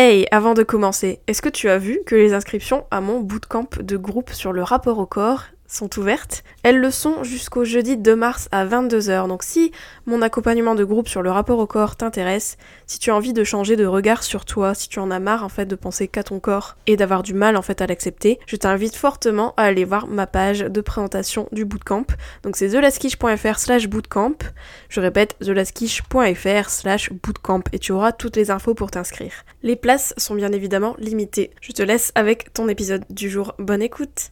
Hey, avant de commencer, est-ce que tu as vu que les inscriptions à mon bootcamp de groupe sur le rapport au corps sont ouvertes. Elles le sont jusqu'au jeudi 2 mars à 22h. Donc si mon accompagnement de groupe sur le rapport au corps t'intéresse, si tu as envie de changer de regard sur toi, si tu en as marre en fait de penser qu'à ton corps et d'avoir du mal en fait à l'accepter, je t'invite fortement à aller voir ma page de présentation du bootcamp. Donc c'est thelaskish.fr slash bootcamp. Je répète thelaskish.fr slash bootcamp et tu auras toutes les infos pour t'inscrire. Les places sont bien évidemment limitées. Je te laisse avec ton épisode du jour. Bonne écoute!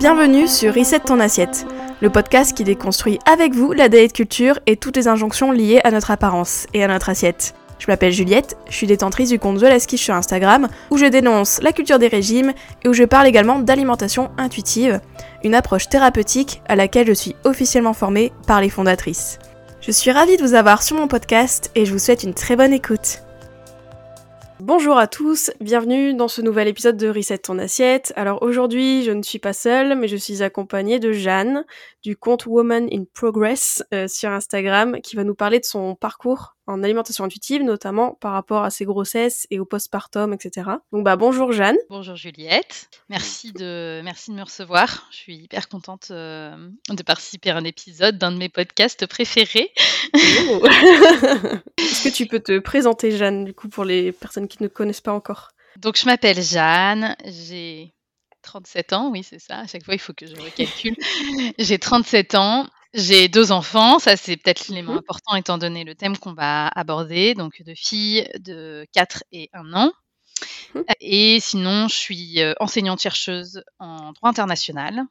Bienvenue sur Reset ton assiette, le podcast qui déconstruit avec vous la diet culture et toutes les injonctions liées à notre apparence et à notre assiette. Je m'appelle Juliette, je suis détentrice du compte The Last sur Instagram, où je dénonce la culture des régimes et où je parle également d'alimentation intuitive, une approche thérapeutique à laquelle je suis officiellement formée par les fondatrices. Je suis ravie de vous avoir sur mon podcast et je vous souhaite une très bonne écoute. Bonjour à tous, bienvenue dans ce nouvel épisode de Reset ton assiette. Alors aujourd'hui, je ne suis pas seule, mais je suis accompagnée de Jeanne du compte Woman in Progress euh, sur Instagram qui va nous parler de son parcours en alimentation intuitive, notamment par rapport à ses grossesses et au postpartum, etc. Donc bah bonjour Jeanne. Bonjour Juliette. Merci de merci de me recevoir. Je suis hyper contente euh, de participer à un épisode d'un de mes podcasts préférés. Oh. Est-ce que tu peux te présenter Jeanne du coup pour les personnes qui ne connaissent pas encore? Donc je m'appelle Jeanne, j'ai 37 ans, oui, c'est ça. À chaque fois, il faut que je recalcule. j'ai 37 ans. J'ai deux enfants, ça c'est peut-être l'élément mmh important étant donné le thème qu'on va aborder, donc deux filles de 4 et 1 an. Mmh. Et sinon, je suis euh, enseignante-chercheuse en droit international.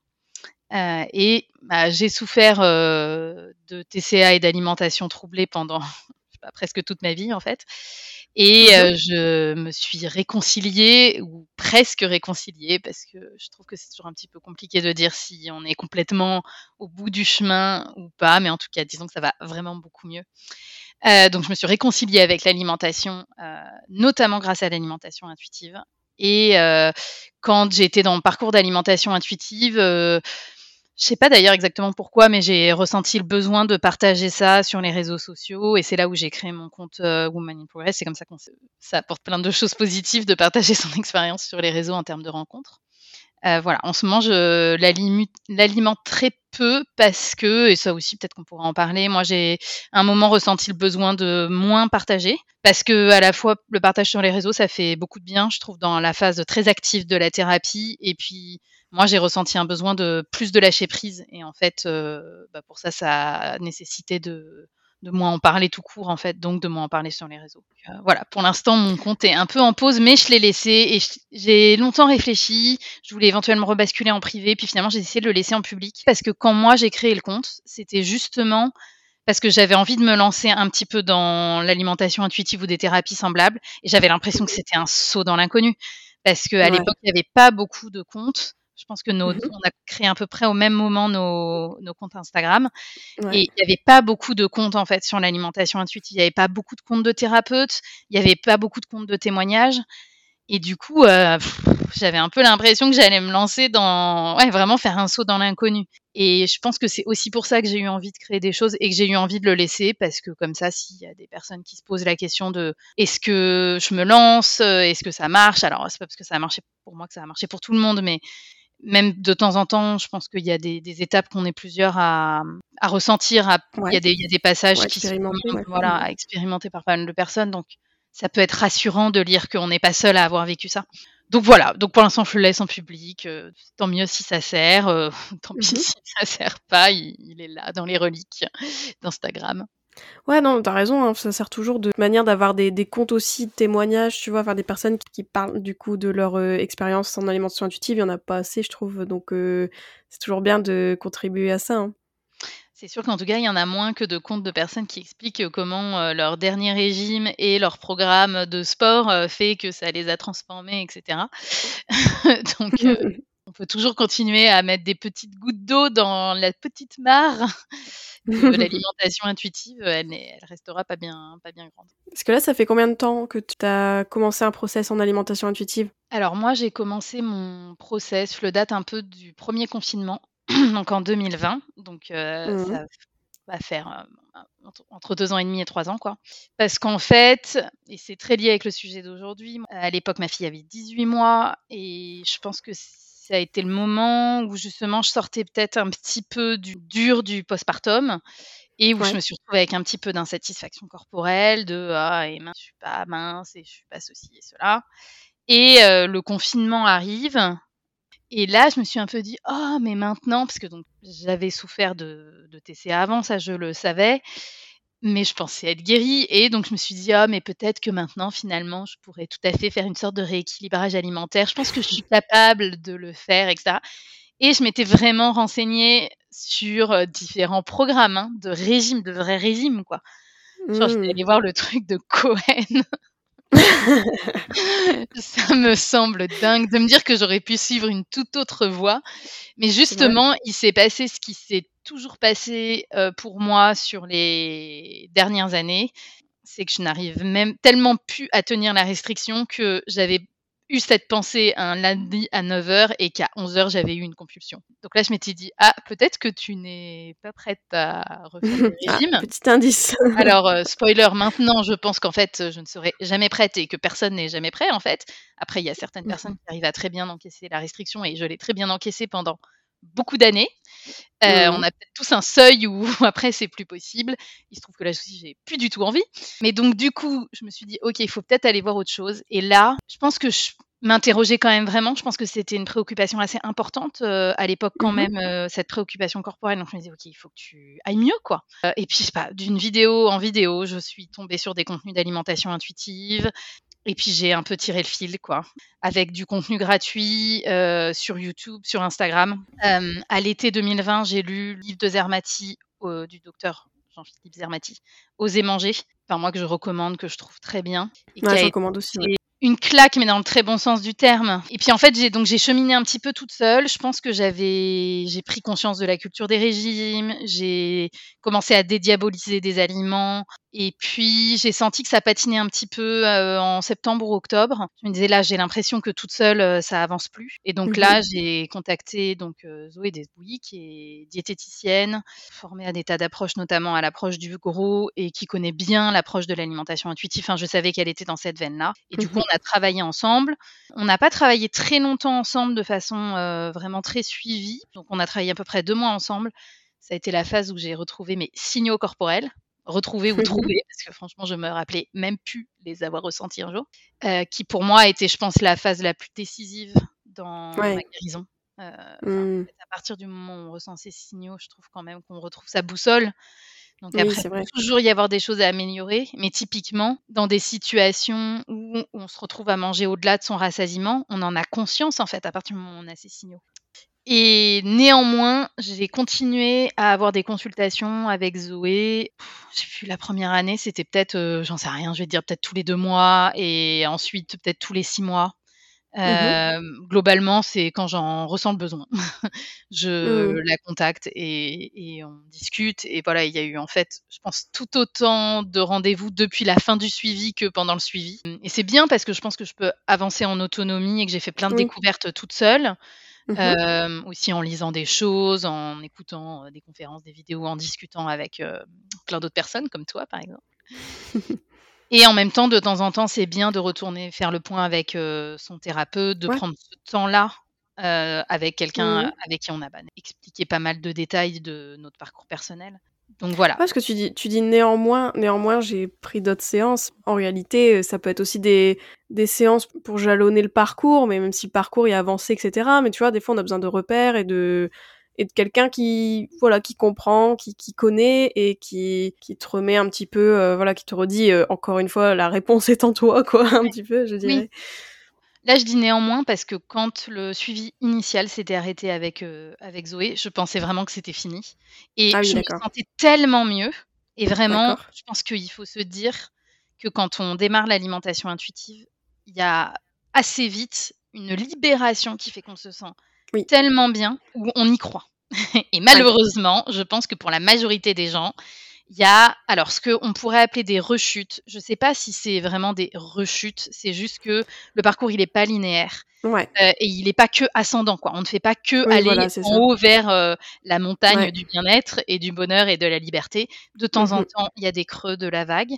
Euh, et bah, j'ai souffert euh, de TCA et d'alimentation troublée pendant presque toute ma vie en fait. Et mmh je me suis réconciliée ou presque réconciliée parce que je trouve que c'est toujours un petit peu compliqué de dire si on est complètement au bout du chemin ou pas, mais en tout cas, disons que ça va vraiment beaucoup mieux. donc je me suis réconciliée avec l'alimentation, notamment grâce à l'alimentation intuitive. Et quand j'étais dans mon parcours d'alimentation intuitive, je sais pas d'ailleurs exactement pourquoi, mais j'ai ressenti le besoin de partager ça sur les réseaux sociaux et c'est là où j'ai créé mon compte euh, Woman in Progress. C'est comme ça qu'on ça apporte plein de choses positives de partager son expérience sur les réseaux en termes de rencontres. Euh, voilà, en ce moment, je l'alimente très peu parce que, et ça aussi peut-être qu'on pourra en parler, moi j'ai un moment ressenti le besoin de moins partager parce que à la fois le partage sur les réseaux, ça fait beaucoup de bien, je trouve, dans la phase très active de la thérapie et puis moi, j'ai ressenti un besoin de plus de lâcher prise. Et en fait, euh, bah, pour ça, ça a nécessité de, de moins en parler tout court, en fait, donc de moins en parler sur les réseaux. Euh, voilà, pour l'instant, mon compte est un peu en pause, mais je l'ai laissé et j'ai longtemps réfléchi. Je voulais éventuellement rebasculer en privé, puis finalement, j'ai essayé de le laisser en public. Parce que quand moi, j'ai créé le compte, c'était justement parce que j'avais envie de me lancer un petit peu dans l'alimentation intuitive ou des thérapies semblables. Et j'avais l'impression que c'était un saut dans l'inconnu. Parce qu'à l'époque, il n'y avait pas beaucoup de comptes. Je pense que nos, mmh on a créé à peu près au même moment nos, nos comptes Instagram. Et il n'y avait pas beaucoup de comptes en fait sur l'alimentation intuitive. Il n'y avait pas beaucoup de comptes de thérapeutes. Il n'y avait pas beaucoup de comptes de témoignages. Et du coup, euh, j'avais un peu l'impression que j'allais me lancer dans, ouais, vraiment faire un saut dans l'inconnu. Et je pense que c'est aussi pour ça que j'ai eu envie de créer des choses et que j'ai eu envie de le laisser parce que comme ça, s'il y a des personnes qui se posent la question de est-ce que je me lance, est-ce que ça marche, alors c'est pas parce que ça a marché pour moi que ça a marché pour tout le monde, mais même de temps en temps, je pense qu'il y a des, des étapes qu'on est plusieurs à, à ressentir. À, il, y a des, il, y a des, passages qui sont voilà, à expérimenter par pas mal de personnes. Donc, ça peut être rassurant de lire qu'on n'est pas seul à avoir vécu ça. Donc voilà, donc pour l'instant je le laisse en public, euh, tant mieux si ça sert, euh, tant pis mmh si ça sert pas, il, il, est là dans les reliques d'Instagram. Ouais, non, t'as raison, hein, ça sert toujours de manière d'avoir des, des, comptes aussi de témoignages, tu vois, enfin des personnes qui, parlent du coup de leur euh, expérience en alimentation intuitive, il y en a pas assez, je trouve, donc euh, c'est toujours bien de contribuer à ça. Hein. C'est sûr qu'en tout cas, il y en a moins que de comptes de personnes qui expliquent comment euh, leur dernier régime et leur programme de sport fait que ça les a transformés, etc. donc, on peut toujours continuer à mettre des petites gouttes d'eau dans la petite mare de l'alimentation intuitive, elle, elle restera pas bien, pas bien grande. Parce que là, ça fait combien de temps que tu as commencé un process en alimentation intuitive? Alors moi, j'ai commencé mon process, je le date un peu du premier confinement. donc en 2020. Donc mmh ça va faire entre deux ans et demi et trois ans, quoi. Parce qu'en fait, et c'est très lié avec le sujet d'aujourd'hui, à l'époque, ma fille avait 18 mois et je pense que ça a été le moment où justement je sortais peut-être un petit peu du dur du postpartum et où je me suis retrouvée avec un petit peu d'insatisfaction corporelle, de ah et mince, je suis pas mince et je suis pas ceci et cela. Et le confinement arrive. Et là, je me suis un peu dit, oh, mais maintenant, parce que donc j'avais souffert de, de, TCA avant, ça je le savais, mais je pensais être guérie. Et donc je me suis dit, oh, mais peut-être que maintenant, finalement, je pourrais tout à fait faire une sorte de rééquilibrage alimentaire. Je pense que je suis capable de le faire, etc. Et je m'étais vraiment renseignée sur différents programmes hein, de régime, de vrais régimes, quoi. Genre, je suis mmh. allée voir le truc de Cohen. ça me semble dingue de me dire que j'aurais pu suivre une toute autre voie. Mais justement, il s'est passé ce qui s'est toujours passé pour moi sur les dernières années. C'est que je n'arrive même tellement plus à tenir la restriction que j'avais eu cette pensée un lundi à 9h et qu'à 11h, j'avais eu une compulsion. Donc là, je m'étais dit, ah, peut-être que tu n'es pas prête à refaire le ah, régime. petit indice. Alors, euh, spoiler, maintenant, je pense qu'en fait, je ne serai jamais prête et que personne n'est jamais prêt, en fait. Après, il y a certaines mmh personnes qui arrivent à très bien encaisser la restriction et je l'ai très bien encaissé pendant beaucoup d'années. Euh, on mmh. a peut-être tous un seuil où après c'est plus possible. Il se trouve que là aussi j'ai plus du tout envie. Mais donc du coup, je me suis dit ok, il faut peut-être aller voir autre chose. Et là, je pense que je m'interrogeais quand même vraiment. Je pense que c'était une préoccupation assez importante euh, à l'époque quand mmh même euh, cette préoccupation corporelle. Donc je me disais ok, il faut que tu ailles mieux quoi. et puis je sais pas, d'une vidéo en vidéo, je suis tombée sur des contenus d'alimentation intuitive. Et puis j'ai un peu tiré le fil, quoi, avec du contenu gratuit euh, sur YouTube, sur Instagram. Euh, à l'été 2020, j'ai lu le livre de Zermati, euh, du docteur Jean-Philippe Zermati, Oser manger, enfin moi que je recommande, que je trouve très bien. Et je recommande aussi une claque, mais dans le très bon sens du terme. Et puis en fait, j'ai donc j'ai cheminé un petit peu toute seule. Je pense que j'avais j'ai pris conscience de la culture des régimes. J'ai commencé à dédiaboliser des aliments. Et puis j'ai senti que ça patinait un petit peu euh, en septembre ou octobre. Je me disais là, j'ai l'impression que toute seule, euh, ça avance plus. Et donc là, mhm. j'ai contacté donc euh, Zoé Desbouilly, qui est diététicienne, formée à des tas d'approches, notamment à l'approche du gros, et qui connaît bien l'approche de l'alimentation intuitive. Enfin, je savais qu'elle était dans cette veine-là. Et du coup, mhm. on a travaillé ensemble. On n'a pas travaillé très longtemps ensemble de façon vraiment très suivie. Donc on a travaillé à peu près deux mois ensemble. Ça a été la phase où j'ai retrouvé mes signaux corporels retrouver ou trouver, parce que franchement, je me rappelais même plus les avoir ressentis un jour, euh, qui pour moi a été, je pense, la phase la plus décisive dans ma guérison. Euh, mmh. À partir du moment où on ressent ces signaux, je trouve quand même qu'on retrouve sa boussole. Donc après, il peut toujours y avoir des choses à améliorer, mais typiquement, dans des situations où on se retrouve à manger au-delà de son rassasiement, on en a conscience en fait à partir du moment où on a ces signaux. Et néanmoins, j'ai continué à avoir des consultations avec Zoé. J'ai vu la première année, c'était peut-être, euh, j'en sais rien, je vais dire peut-être tous les deux mois et ensuite peut-être tous les six mois. Mmh euh, globalement, c'est quand j'en ressens le besoin. je mmh. la contacte et, et, on discute. Et voilà, il y a eu en fait, je pense, tout autant de rendez-vous depuis la fin du suivi que pendant le suivi. Et c'est bien parce que je pense que je peux avancer en autonomie et que j'ai fait plein de découvertes toute seule. Mmh aussi en lisant des choses, en écoutant des conférences, des vidéos, en discutant avec plein d'autres personnes comme toi par exemple. Et en même temps, de temps en temps, c'est bien de retourner faire le point avec son thérapeute, de prendre ce temps-là avec quelqu'un mmh avec qui on a bah, expliqué pas mal de détails de notre parcours personnel. Donc voilà. Parce que tu dis, tu dis néanmoins, néanmoins, j'ai pris d'autres séances. En réalité, euh, ça peut être aussi des, des séances pour jalonner le parcours, mais même si le parcours est avancé, etc. Mais tu vois, des fois, on a besoin de repères et de, et de quelqu'un qui, voilà, qui comprend, qui, qui connaît et qui, qui te remet un petit peu, euh, voilà, qui te redit, euh, encore une fois, la réponse est en toi, quoi, un petit peu, je dirais. Là, je dis néanmoins parce que quand le suivi initial s'était arrêté avec, euh, avec Zoé, je pensais vraiment que c'était fini. Et ah je me sentais tellement mieux. Et vraiment, je pense qu'il faut se dire que quand on démarre l'alimentation intuitive, il y a assez vite une libération qui fait qu'on se sent tellement bien où on y croit. et malheureusement, je pense que pour la majorité des gens, Il y a alors ce qu'on pourrait appeler des rechutes. Je ne sais pas si c'est vraiment des rechutes, c'est juste que le parcours il est pas linéaire. Ouais. Euh, et il n'est pas que ascendant, quoi. On ne fait pas que aller en haut vers euh, la montagne du bien-être et du bonheur et de la liberté. De temps en mmh temps, il y a des creux de la vague.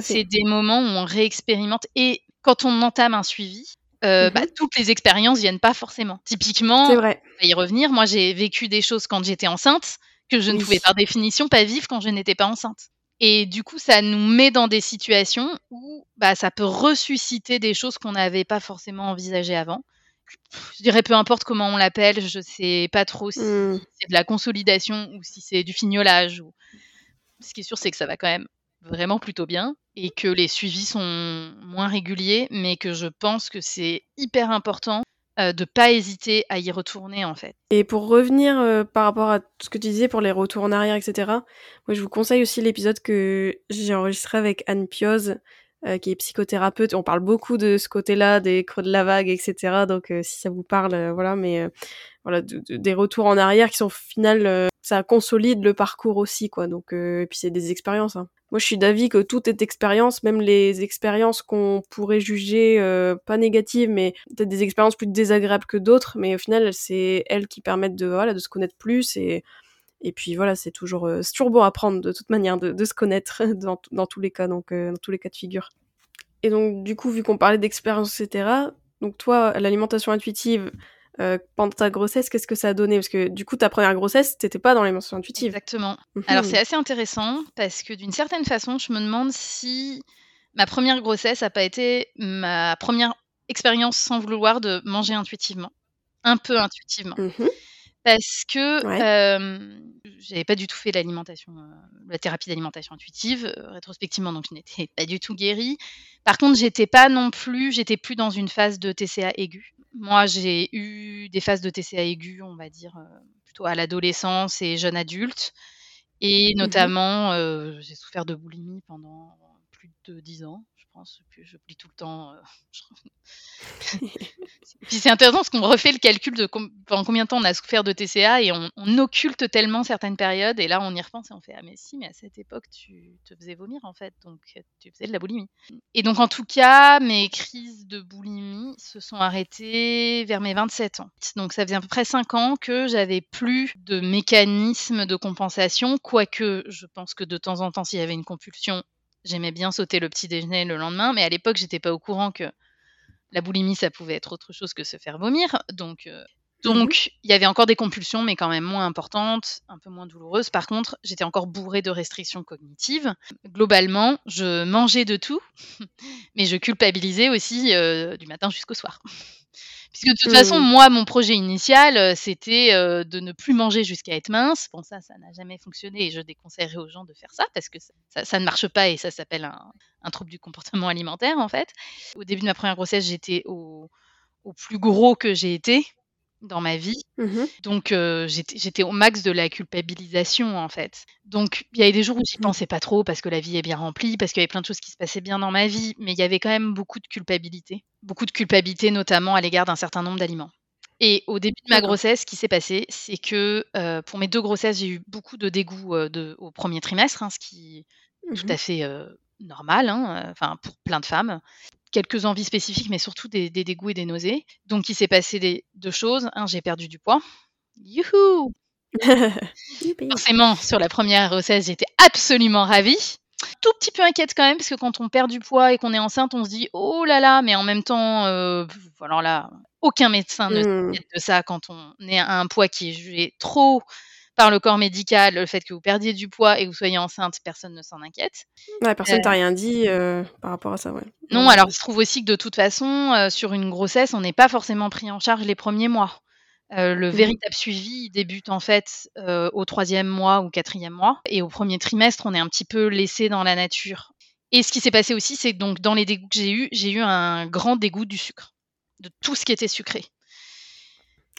C'est des moments où on réexpérimente. Et quand on entame un suivi, euh, bah, mmh toutes les expériences viennent pas forcément. Typiquement, va y revenir. Moi, j'ai vécu des choses quand j'étais enceinte que je ne pouvais par définition pas vivre quand je n'étais pas enceinte. Et du coup, ça nous met dans des situations où bah, ça peut ressusciter des choses qu'on n'avait pas forcément envisagées avant. Je dirais peu importe comment on l'appelle, je ne sais pas trop si mmh. c'est de la consolidation ou si c'est du fignolage. Ou... Ce qui est sûr, c'est que ça va quand même vraiment plutôt bien et que les suivis sont moins réguliers, mais que je pense que c'est hyper important euh, de pas hésiter à y retourner en fait. Et pour revenir euh, par rapport à ce que tu disais pour les retours en arrière, etc., moi je vous conseille aussi l'épisode que j'ai enregistré avec Anne Pioz, euh, qui est psychothérapeute. On parle beaucoup de ce côté-là, des creux de la vague, etc. Donc si ça vous parle, voilà, mais voilà, des retours en arrière qui sont au final, ça consolide le parcours aussi, quoi. Donc, et puis c'est des expériences. Hein. Moi, je suis d'avis que tout est expérience, même les expériences qu'on pourrait juger euh, pas négatives, mais peut-être des expériences plus désagréables que d'autres, mais au final, c'est elles qui permettent de voilà de se connaître plus et et puis voilà, c'est toujours euh, c'est toujours bon à apprendre de toute manière de, de se connaître dans, dans tous les cas, donc euh, dans tous les cas de figure. Et donc du coup, vu qu'on parlait d'expérience, etc. Donc toi, l'alimentation intuitive, euh, pendant ta grossesse, qu'est-ce que ça a donné? Parce que du coup, ta première grossesse, t'étais pas dans les mentions intuitives. Exactement. Mhm. Alors c'est assez intéressant parce que d'une certaine façon, je me demande si ma première grossesse n'a pas été ma première expérience sans vouloir de manger intuitivement, un peu intuitivement. Mhm. Parce que euh, j'avais pas du tout fait l'alimentation, euh, la thérapie d'alimentation intuitive rétrospectivement, donc je n'étais pas du tout guérie. Par contre, j'étais pas non plus, j'étais plus dans une phase de TCA aiguë. Moi, j'ai eu des phases de TCA aiguë, on va dire, plutôt à l'adolescence et jeune adulte. Et mmh notamment, j'ai souffert de boulimie pendant plus de 10 ans pense, je plie tout le temps. Euh, puis c'est intéressant parce qu'on refait le calcul de combien de temps on a souffert de TCA et on, occulte tellement certaines périodes et là on y repense et on fait ah mais si mais à cette époque tu te faisais vomir en fait donc tu faisais de la boulimie. Et donc en tout cas mes crises de boulimie se sont arrêtées vers mes 27 ans. Donc ça faisait à peu près 5 ans que j'avais plus de mécanisme de compensation quoique je pense que de temps en temps s'il y avait une compulsion J'aimais bien sauter le petit déjeuner le lendemain, mais à l'époque, j'étais pas au courant que la boulimie, ça pouvait être autre chose que se faire vomir. Donc, euh, donc, il y avait encore des compulsions, mais quand même moins importantes, un peu moins douloureuses. Par contre, j'étais encore bourrée de restrictions cognitives. Globalement, je mangeais de tout, mais je culpabilisais aussi euh, du matin jusqu'au soir. Puisque de toute façon, mmh. moi, mon projet initial, euh, c'était euh, de ne plus manger jusqu'à être mince. Bon, ça, ça n'a jamais fonctionné et je déconseillerais aux gens de faire ça parce que ça, ne marche pas et ça s'appelle un, trouble du comportement alimentaire, en fait. Au début de ma première grossesse, j'étais au, au plus gros que j'ai été dans ma vie. Mmh Donc euh, j'étais au max de la culpabilisation en fait. Donc il y avait des jours où j'y mmh. pensais pas trop parce que la vie est bien remplie, parce qu'il y avait plein de choses qui se passaient bien dans ma vie, mais il y avait quand même beaucoup de culpabilité. Beaucoup de culpabilité notamment à l'égard d'un certain nombre d'aliments. Et au début de ma grossesse, ce qui s'est passé, c'est que euh, pour mes deux grossesses, j'ai eu beaucoup de dégoût euh, de, au premier trimestre, hein, ce qui est tout mmh à fait normal, hein, enfin pour plein de femmes quelques envies spécifiques, mais surtout des, dégoûts et des nausées. Donc, il s'est passé des, deux choses. Un, j'ai perdu du poids. Youhou Forcément, sur la première grossesse, j'étais absolument ravie. Tout petit peu inquiète quand même, parce que quand on perd du poids et qu'on est enceinte, on se dit oh là là, mais en même temps, euh, alors là, aucun médecin ne mmh. s'inquiète de ça quand on est à un poids qui est jugé trop par le corps médical, le fait que vous perdiez du poids et que vous soyez enceinte, personne ne s'en inquiète. Ouais, personne ne t'a euh, rien dit euh, par rapport à ça, ouais. Non, alors il se trouve aussi que de toute façon, euh, sur une grossesse, on n'est pas forcément pris en charge les premiers mois. le mmh véritable suivi débute en fait au troisième mois ou quatrième mois. Et au premier trimestre, on est un petit peu laissé dans la nature. Et ce qui s'est passé aussi, c'est que donc dans les dégoûts que j'ai eu, j'ai eu un grand dégoût du sucre, de tout ce qui était sucré.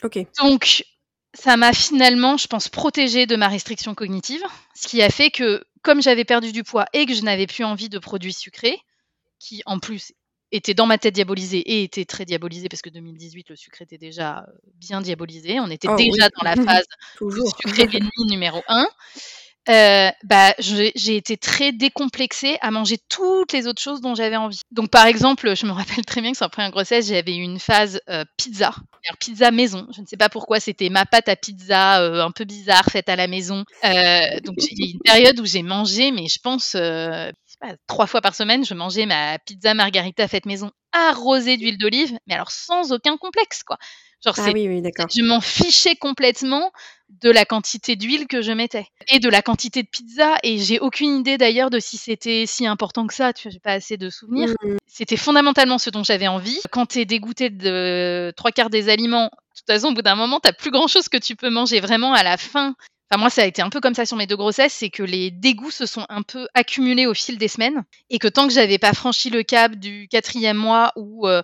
Ok. Donc ça m'a finalement, je pense, protégée de ma restriction cognitive, ce qui a fait que, comme j'avais perdu du poids et que je n'avais plus envie de produits sucrés, qui en plus étaient dans ma tête diabolisés et étaient très diabolisés parce que 2018, le sucre était déjà euh, bien diabolisé. On était oh déjà dans la phase sucré l'ennemi numéro un. Euh, bah, j'ai été très décomplexée à manger toutes les autres choses dont j'avais envie. Donc, par exemple, je me rappelle très bien que sur la première grossesse, j'avais eu une phase euh, pizza. Pizza maison. Je ne sais pas pourquoi, c'était ma pâte à pizza euh, un peu bizarre faite à la maison. donc, il y a une période où j'ai mangé, mais je pense trois fois par semaine, je mangeais ma pizza margarita faite maison arrosée d'huile d'olive, mais alors sans aucun complexe, quoi. Genre, ah oui, oui, d'accord. Je m'en fichais complètement de la quantité d'huile que je mettais et de la quantité de pizza. Et j'ai aucune idée d'ailleurs de si c'était si important que ça. Tu vois, j'ai pas assez de souvenirs. Mmh. C'était fondamentalement ce dont j'avais envie. Quand tu es dégoûté de trois quarts des aliments, de toute façon, au bout d'un moment, t'as plus grand chose que tu peux manger vraiment à la fin. Enfin, moi, ça a été un peu comme ça sur mes deux grossesses, c'est que les dégoûts se sont un peu accumulés au fil des semaines et que tant que j'avais pas franchi le cap du quatrième mois où euh,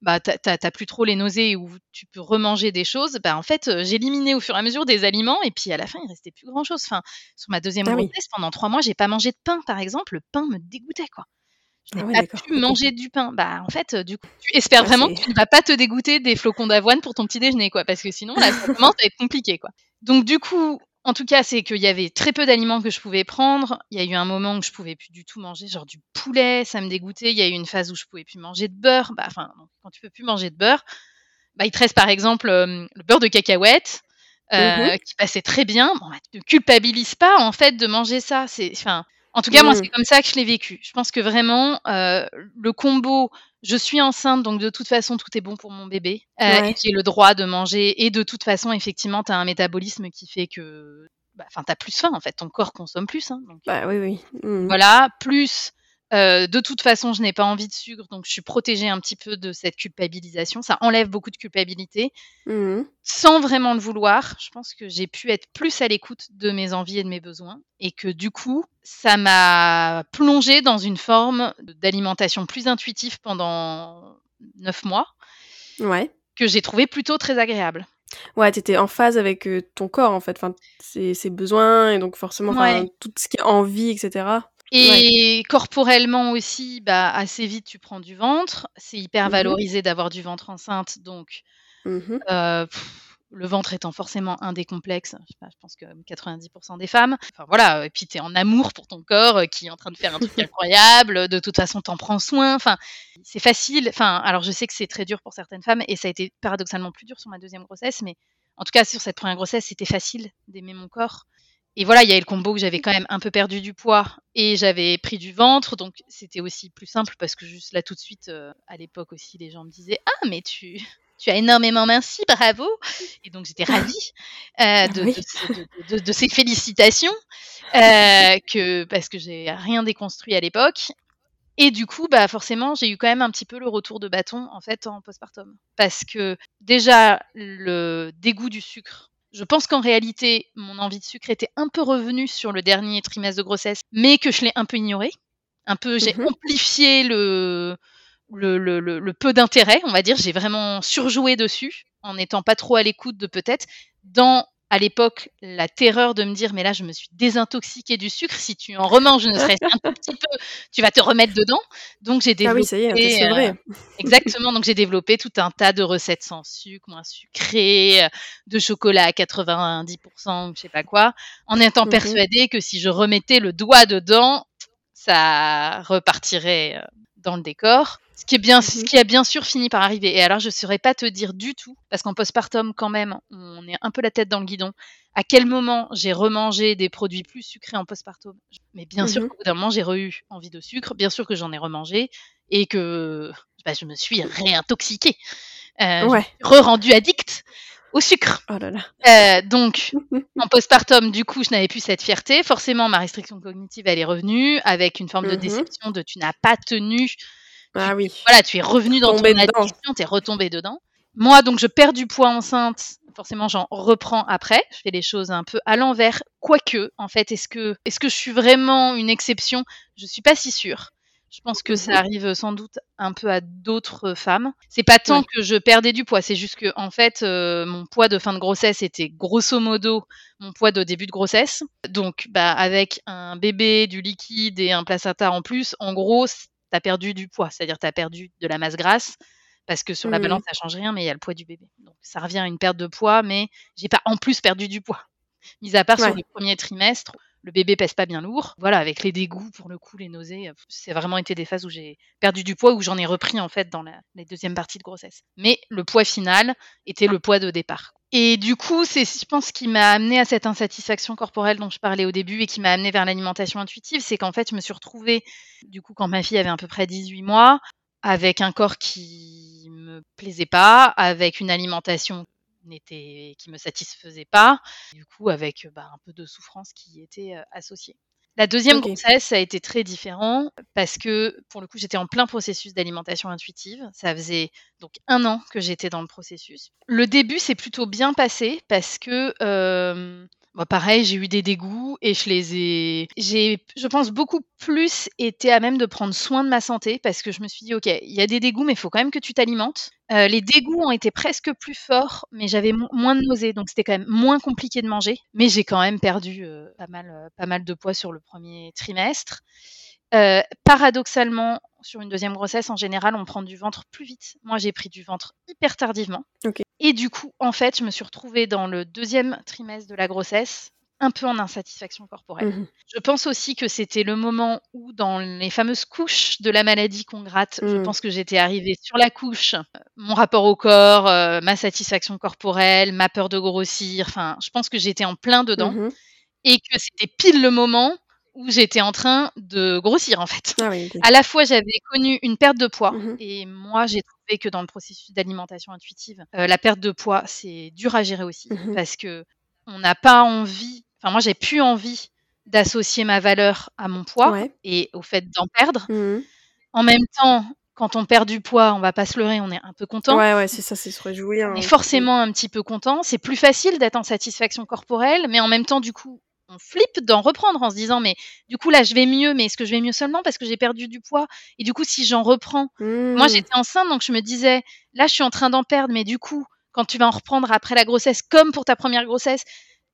bah, t'as plus trop les nausées où tu peux remanger des choses, bah, en fait, j'éliminais au fur et à mesure des aliments et puis à la fin, il restait plus grand chose. Enfin, sur ma deuxième ah grossesse, pendant trois mois, j'ai pas mangé de pain, par exemple. Le pain me dégoûtait, quoi. Je ah n'ai pas pu manger du pain. Bah, en fait, du coup, tu espères vraiment que tu ne vas pas te dégoûter des flocons d'avoine pour ton petit déjeuner, quoi, parce que sinon, là, ça commence à être compliqué, quoi. Donc, du coup, en tout cas, c'est qu'il y avait très peu d'aliments que je pouvais prendre. Il y a eu un moment où je pouvais plus du tout manger, genre du poulet, ça me dégoûtait. Il y a eu une phase où je pouvais plus manger de beurre. Bah, enfin, quand tu peux plus manger de beurre, bah, il te reste par exemple le beurre de cacahuète euh, mmh qui passait très bien. Bon, bah, ne culpabilise pas en fait de manger ça. C'est, enfin, en tout cas, moi, mmh. c'est comme ça que je l'ai vécu. Je pense que vraiment, euh, le combo, je suis enceinte, donc de toute façon, tout est bon pour mon bébé. Euh, et j'ai le droit de manger. Et de toute façon, effectivement, tu as un métabolisme qui fait que. Bah, enfin, tu as plus faim, en fait. Ton corps consomme plus. Hein, bah, oui, oui. Mmh. Voilà. Plus euh, de toute façon, je n'ai pas envie de sucre, donc je suis protégée un petit peu de cette culpabilisation. Ça enlève beaucoup de culpabilité, mmh sans vraiment le vouloir. Je pense que j'ai pu être plus à l'écoute de mes envies et de mes besoins, et que du coup, ça m'a plongée dans une forme d'alimentation plus intuitive pendant neuf mois, ouais. que j'ai trouvé plutôt très agréable. Ouais, tu étais en phase avec euh, ton corps en fait, enfin, ses, besoins et donc forcément tout ce qui est envie, etc. Et corporellement aussi, bah, assez vite, tu prends du ventre. C'est hyper mmh valorisé d'avoir du ventre enceinte, donc mmh euh, le ventre étant forcément un des complexes, je, je pense que 90% des femmes. Enfin voilà, et puis tu es en amour pour ton corps euh, qui est en train de faire un truc incroyable, de toute façon t'en prends soin. Enfin, c'est facile. Enfin, alors je sais que c'est très dur pour certaines femmes et ça a été paradoxalement plus dur sur ma deuxième grossesse, mais en tout cas sur cette première grossesse, c'était facile d'aimer mon corps et voilà, il y a le combo que j'avais quand même un peu perdu du poids et j'avais pris du ventre, donc c'était aussi plus simple parce que juste là tout de suite, euh, à l'époque aussi, les gens me disaient ah mais tu tu as énormément minci, bravo. Et donc j'étais ravie euh, de, de, ces félicitations euh, que parce que j'ai rien déconstruit à l'époque. Et du coup, bah forcément, j'ai eu quand même un petit peu le retour de bâton en fait en postpartum, parce que déjà le dégoût du sucre je pense qu'en réalité, mon envie de sucre était un peu revenue sur le dernier trimestre de grossesse, mais que je l'ai un peu ignoré. Un peu, j'ai mmh amplifié le, le, le, le peu d'intérêt, on va dire. J'ai vraiment surjoué dessus, en n'étant pas trop à l'écoute de peut-être dans à l'époque la terreur de me dire mais là je me suis désintoxiquée du sucre. Si tu en remanges ne serait-ce un petit peu tu vas te remettre dedans. Donc j'ai développé ah oui, est, vrai. Euh, exactement. Donc j'ai développé tout un tas de recettes sans sucre moins sucrées euh, de chocolat à 90% je sais pas quoi en étant persuadée que si je remettais le doigt dedans ça repartirait euh, dans le décor ce qui, est bien, ce mmh qui a bien sûr fini par arriver. Et alors, je ne saurais pas te dire du tout, parce qu'en postpartum, quand même, on est un peu la tête dans le guidon, à quel moment j'ai remangé des produits plus sucrés en postpartum. Mais bien sûr mmh qu'au bout d'un moment, j'ai eu envie de sucre, bien sûr que j'en ai remangé, et que bah, je me suis réintoxiquée. Euh, ouais. Re-rendue addict au sucre. Oh là là. Euh, donc, en postpartum, du coup, je n'avais plus cette fierté. Forcément, ma restriction cognitive, elle est revenue avec une forme de mmh déception de tu n'as pas tenu ah oui. Voilà, tu es revenu dans ton addiction, tu es retombé dedans. Moi, donc, je perds du poids enceinte. Forcément, j'en reprends après. Je fais les choses un peu à l'envers. Quoique, en fait, est-ce que, est-ce que je suis vraiment une exception? Je suis pas si sûre. Je pense que ça mhm. arrive sans doute un peu à d'autres femmes. C'est pas tant que je perdais du poids, c'est juste que en fait, euh, mon poids de fin de grossesse était grosso modo mon poids de début de grossesse. Donc, bah, avec un bébé, du liquide et un placenta en plus, en gros, tu as perdu du poids, c'est-à-dire tu as perdu de la masse grasse parce que sur la mmh. balance ça change rien mais il y a le poids du bébé. Donc ça revient à une perte de poids mais j'ai pas en plus perdu du poids. Mis à part sur le premier trimestre le bébé pèse pas bien lourd. Voilà, avec les dégoûts, pour le coup, les nausées, c'est vraiment été des phases où j'ai perdu du poids, où j'en ai repris en fait dans la, les deuxièmes parties de grossesse. Mais le poids final était le poids de départ. Et du coup, c'est, je pense, ce qui m'a amené à cette insatisfaction corporelle dont je parlais au début et qui m'a amené vers l'alimentation intuitive, c'est qu'en fait, je me suis retrouvée, du coup, quand ma fille avait à peu près 18 mois, avec un corps qui me plaisait pas, avec une alimentation n'était, qui me satisfaisait pas, du coup, avec bah, un peu de souffrance qui y était euh, associée. La deuxième grossesse a été très différent parce que pour le coup j'étais en plein processus d'alimentation intuitive. Ça faisait donc un an que j'étais dans le processus. Le début s'est plutôt bien passé parce que euh, pareil, j'ai eu des dégoûts et je les ai. J'ai, je pense, beaucoup plus été à même de prendre soin de ma santé parce que je me suis dit, OK, il y a des dégoûts, mais il faut quand même que tu t'alimentes. Euh, les dégoûts ont été presque plus forts, mais j'avais moins de nausées, donc c'était quand même moins compliqué de manger. Mais j'ai quand même perdu euh, pas, mal, euh, pas mal de poids sur le premier trimestre. Paradoxalement, sur une deuxième grossesse, en général, on prend du ventre plus vite. Moi, j'ai pris du ventre hyper tardivement. Et du coup, en fait, je me suis retrouvée dans le deuxième trimestre de la grossesse un peu en insatisfaction corporelle. Mmh je pense aussi que c'était le moment où, dans les fameuses couches de la maladie qu'on gratte, je mmh. pense que j'étais arrivée sur la couche, euh, mon rapport au corps, euh, ma satisfaction corporelle, ma peur de grossir, enfin, je pense que j'étais en plein dedans. Mmh et que c'était pile le moment où j'étais en train de grossir en fait. Ah à la fois, j'avais connu une perte de poids mmh et moi, j'ai trouvé que dans le processus d'alimentation intuitive, euh, la perte de poids, c'est dur à gérer aussi mmh parce que on n'a pas envie. Enfin, moi, j'ai plus envie d'associer ma valeur à mon poids et au fait d'en perdre. Mmh en même temps, quand on perd du poids, on va pas se leurrer, on est un peu content. Ouais, ouais, c'est ça, c'est se réjouir. On est hein, forcément un petit peu content. C'est plus facile d'être en satisfaction corporelle, mais en même temps, du coup, on flippe d'en reprendre en se disant mais du coup là je vais mieux mais est-ce que je vais mieux seulement parce que j'ai perdu du poids? Et du coup si j'en reprends. Moi mmh. j'étais enceinte donc je me disais là je suis en train d'en perdre mais du coup quand tu vas en reprendre après la grossesse comme pour ta première grossesse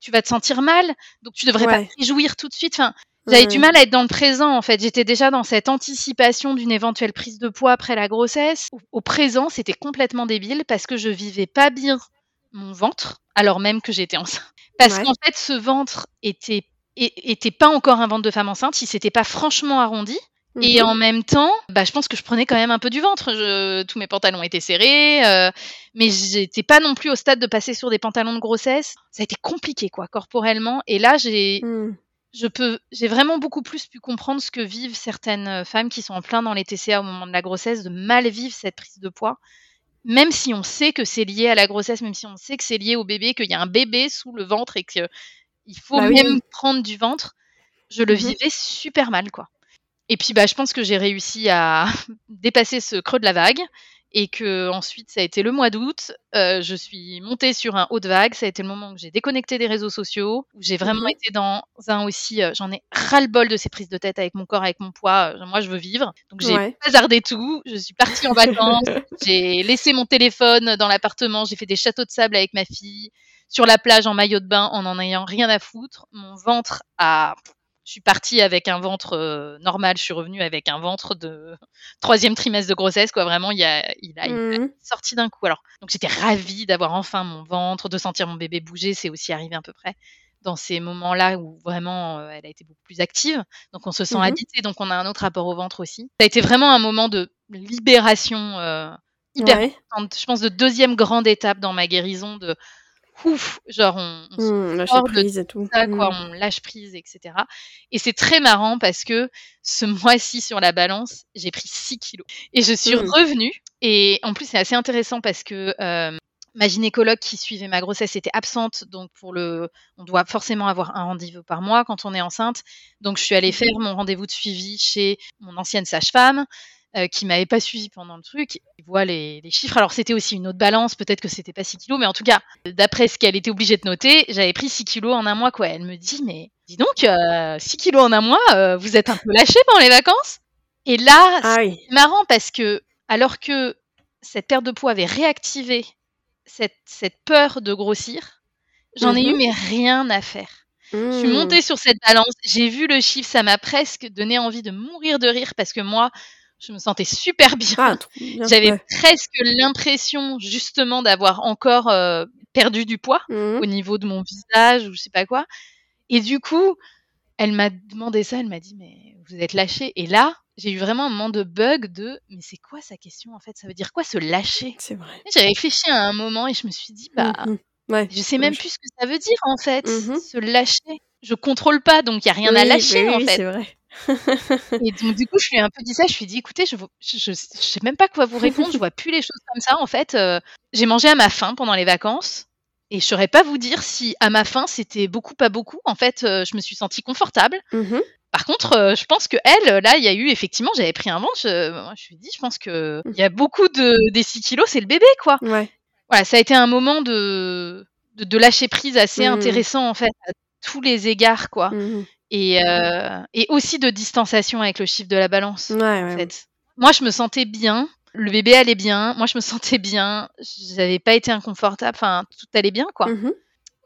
tu vas te sentir mal donc tu devrais pas te réjouir tout de suite. Enfin j'avais du mal à être dans le présent en fait. J'étais déjà dans cette anticipation d'une éventuelle prise de poids après la grossesse. Au présent c'était complètement débile parce que je vivais pas bien mon ventre alors même que j'étais enceinte parce qu'en fait, ce ventre était, était pas encore un ventre de femme enceinte, il s'était pas franchement arrondi. Et mhm. en même temps, bah, je pense que je prenais quand même un peu du ventre. Je, tous mes pantalons étaient serrés, euh, mais j'étais pas non plus au stade de passer sur des pantalons de grossesse. Ça a été compliqué, quoi, corporellement. Et là, j'ai, hmm. je peux, j'ai vraiment beaucoup plus pu comprendre ce que vivent certaines femmes qui sont en plein dans les TCA au moment de la grossesse, de mal vivre cette prise de poids même si on sait que c'est lié à la grossesse, même si on sait que c'est lié au bébé, qu'il y a un bébé sous le ventre et qu'il faut bah même prendre du ventre, je le mmh vivais super mal, quoi. Et puis, bah, je pense que j'ai réussi à dépasser ce creux de la vague et que ensuite ça a été le mois d'août. Euh, je suis montée sur un haut de vague. Ça a été le moment où j'ai déconnecté des réseaux sociaux, où j'ai vraiment mmh été dans un aussi. Euh, j'en ai ras le bol de ces prises de tête avec mon corps, avec mon poids. Euh, moi, je veux vivre. Donc j'ai hasardé tout. Je suis partie en vacances. j'ai laissé mon téléphone dans l'appartement. J'ai fait des châteaux de sable avec ma fille sur la plage en maillot de bain en n'en ayant rien à foutre. Mon ventre a je suis partie avec un ventre euh, normal, je suis revenue avec un ventre de troisième trimestre de grossesse, quoi. Vraiment, il a, il a, mmh. sorti d'un coup. Alors, donc j'étais ravie d'avoir enfin mon ventre, de sentir mon bébé bouger. C'est aussi arrivé à peu près dans ces moments-là où vraiment euh, elle a été beaucoup plus active. Donc on se sent mmh habité, donc on a un autre rapport au ventre aussi. Ça a été vraiment un moment de libération euh, hyper importante. Je pense de deuxième grande étape dans ma guérison de ouf, genre on, on mmh, prise et tout. Ça, quoi, mmh. on lâche prise, etc. Et c'est très marrant parce que ce mois-ci sur la balance, j'ai pris 6 kilos et je suis mmh. revenue. Et en plus, c'est assez intéressant parce que euh, ma gynécologue qui suivait ma grossesse était absente, donc pour le, on doit forcément avoir un rendez-vous par mois quand on est enceinte. Donc je suis allée faire mon rendez-vous de suivi chez mon ancienne sage-femme. Euh, qui m'avait pas suivi pendant le truc, il voit les, chiffres. Alors c'était aussi une autre balance, peut-être que c'était pas 6 kilos, mais en tout cas, d'après ce qu'elle était obligée de noter, j'avais pris 6 kilos en un mois, quoi. Elle me dit, mais dis donc, 6 euh, kilos en un mois, euh, vous êtes un peu lâché pendant les vacances? Et là, ah c'est marrant parce que, alors que cette perte de poids avait réactivé cette, cette peur de grossir, j'en ai eu mmh mais rien à faire. Je suis mmh. montée sur cette balance, j'ai vu le chiffre, ça m'a presque donné envie de mourir de rire parce que moi, je me sentais super bien. Ah, J'avais presque l'impression justement d'avoir encore euh, perdu du poids mmh. au niveau de mon visage ou je sais pas quoi. Et du coup, elle m'a demandé ça, elle m'a dit mais vous êtes lâché et là, j'ai eu vraiment un moment de bug de mais c'est quoi sa question en fait? Ça veut dire quoi se lâcher? C'est vrai. J'ai réfléchi à un moment et je me suis dit bah. Ouais. je sais même plus ce que ça veut dire en fait, Mhm. se lâcher. Je contrôle pas donc il y a rien à lâcher oui, en oui, fait. c'est vrai. Et donc du coup, je lui ai un peu dit ça, je lui ai dit écoutez, je, je, sais même pas quoi vous répondre, je vois plus les choses comme ça en fait. euh, j'ai mangé à ma faim pendant les vacances et je saurais pas vous dire si à ma faim c'était beaucoup pas beaucoup. En fait, euh, je me suis sentie confortable. Mhm. Par contre, euh, je pense que elle, là, il y a eu effectivement, j'avais pris un ventre. Je, moi, je lui ai dit, je pense que il y a beaucoup de des 6 kilos, c'est le bébé quoi. Ouais. Voilà, ça a été un moment de de, de lâcher prise assez Mhm. intéressant en fait à tous les égards quoi. Et, euh, et aussi de distanciation avec le chiffre de la balance Ouais, ouais, en ouais. fait. Moi, je me sentais bien. Le bébé allait bien. Moi, je me sentais bien. J'avais pas été inconfortable. Enfin, tout allait bien, quoi. Mhm.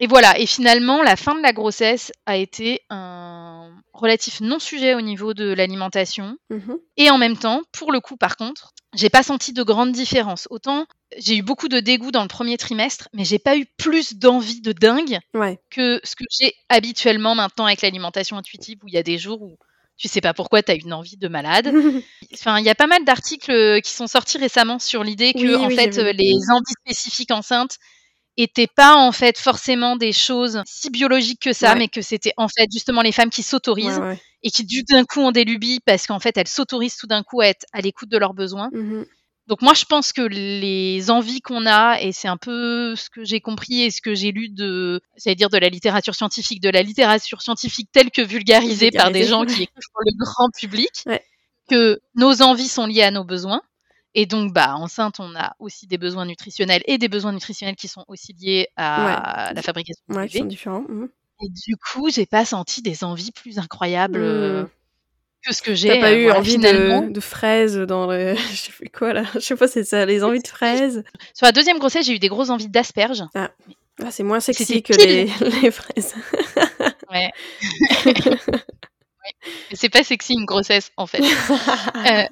Et voilà. Et finalement, la fin de la grossesse a été un relatif non-sujet au niveau de l'alimentation. Mhm. Et en même temps, pour le coup, par contre, j'ai pas senti de grande différence. Autant j'ai eu beaucoup de dégoût dans le premier trimestre, mais j'ai pas eu plus d'envie de dingue Ouais. que ce que j'ai habituellement maintenant avec l'alimentation intuitive, où il y a des jours où tu sais pas pourquoi tu as une envie de malade. Enfin, il y a pas mal d'articles euh, qui sont sortis récemment sur l'idée que Oui, en oui, fait euh, les envies spécifiques enceintes étaient pas en fait forcément des choses si biologiques que ça, Ouais. mais que c'était en fait justement les femmes qui s'autorisent ouais. et qui du d'un coup ont des lubies parce qu'en fait elles s'autorisent tout d'un coup à être à l'écoute de leurs besoins. Mhm. Donc moi je pense que les envies qu'on a et c'est un peu ce que j'ai compris et ce que j'ai lu de j'allais dire de la littérature scientifique, de la littérature scientifique telle que vulgarisée par des gens qui pour le grand public, que nos envies sont liées à nos besoins. Et donc, bah, enceinte, on a aussi des besoins nutritionnels et des besoins nutritionnels qui sont aussi liés à la fabrication du Ouais, qui bébé. sont différents. Mhm. Et du coup, j'ai pas senti des envies plus incroyables euh, Mhm. que ce que j'ai. T'as pas euh, eu voilà, envie de, de fraises dans le. Je sais plus quoi là. Je sais pas, c'est ça, les envies de fraises? Sur la deuxième grossesse, j'ai eu des grosses envies d'asperges. Ah, c'est moins sexy que les, les fraises. Ouais. C'est pas sexy une grossesse en fait. Euh,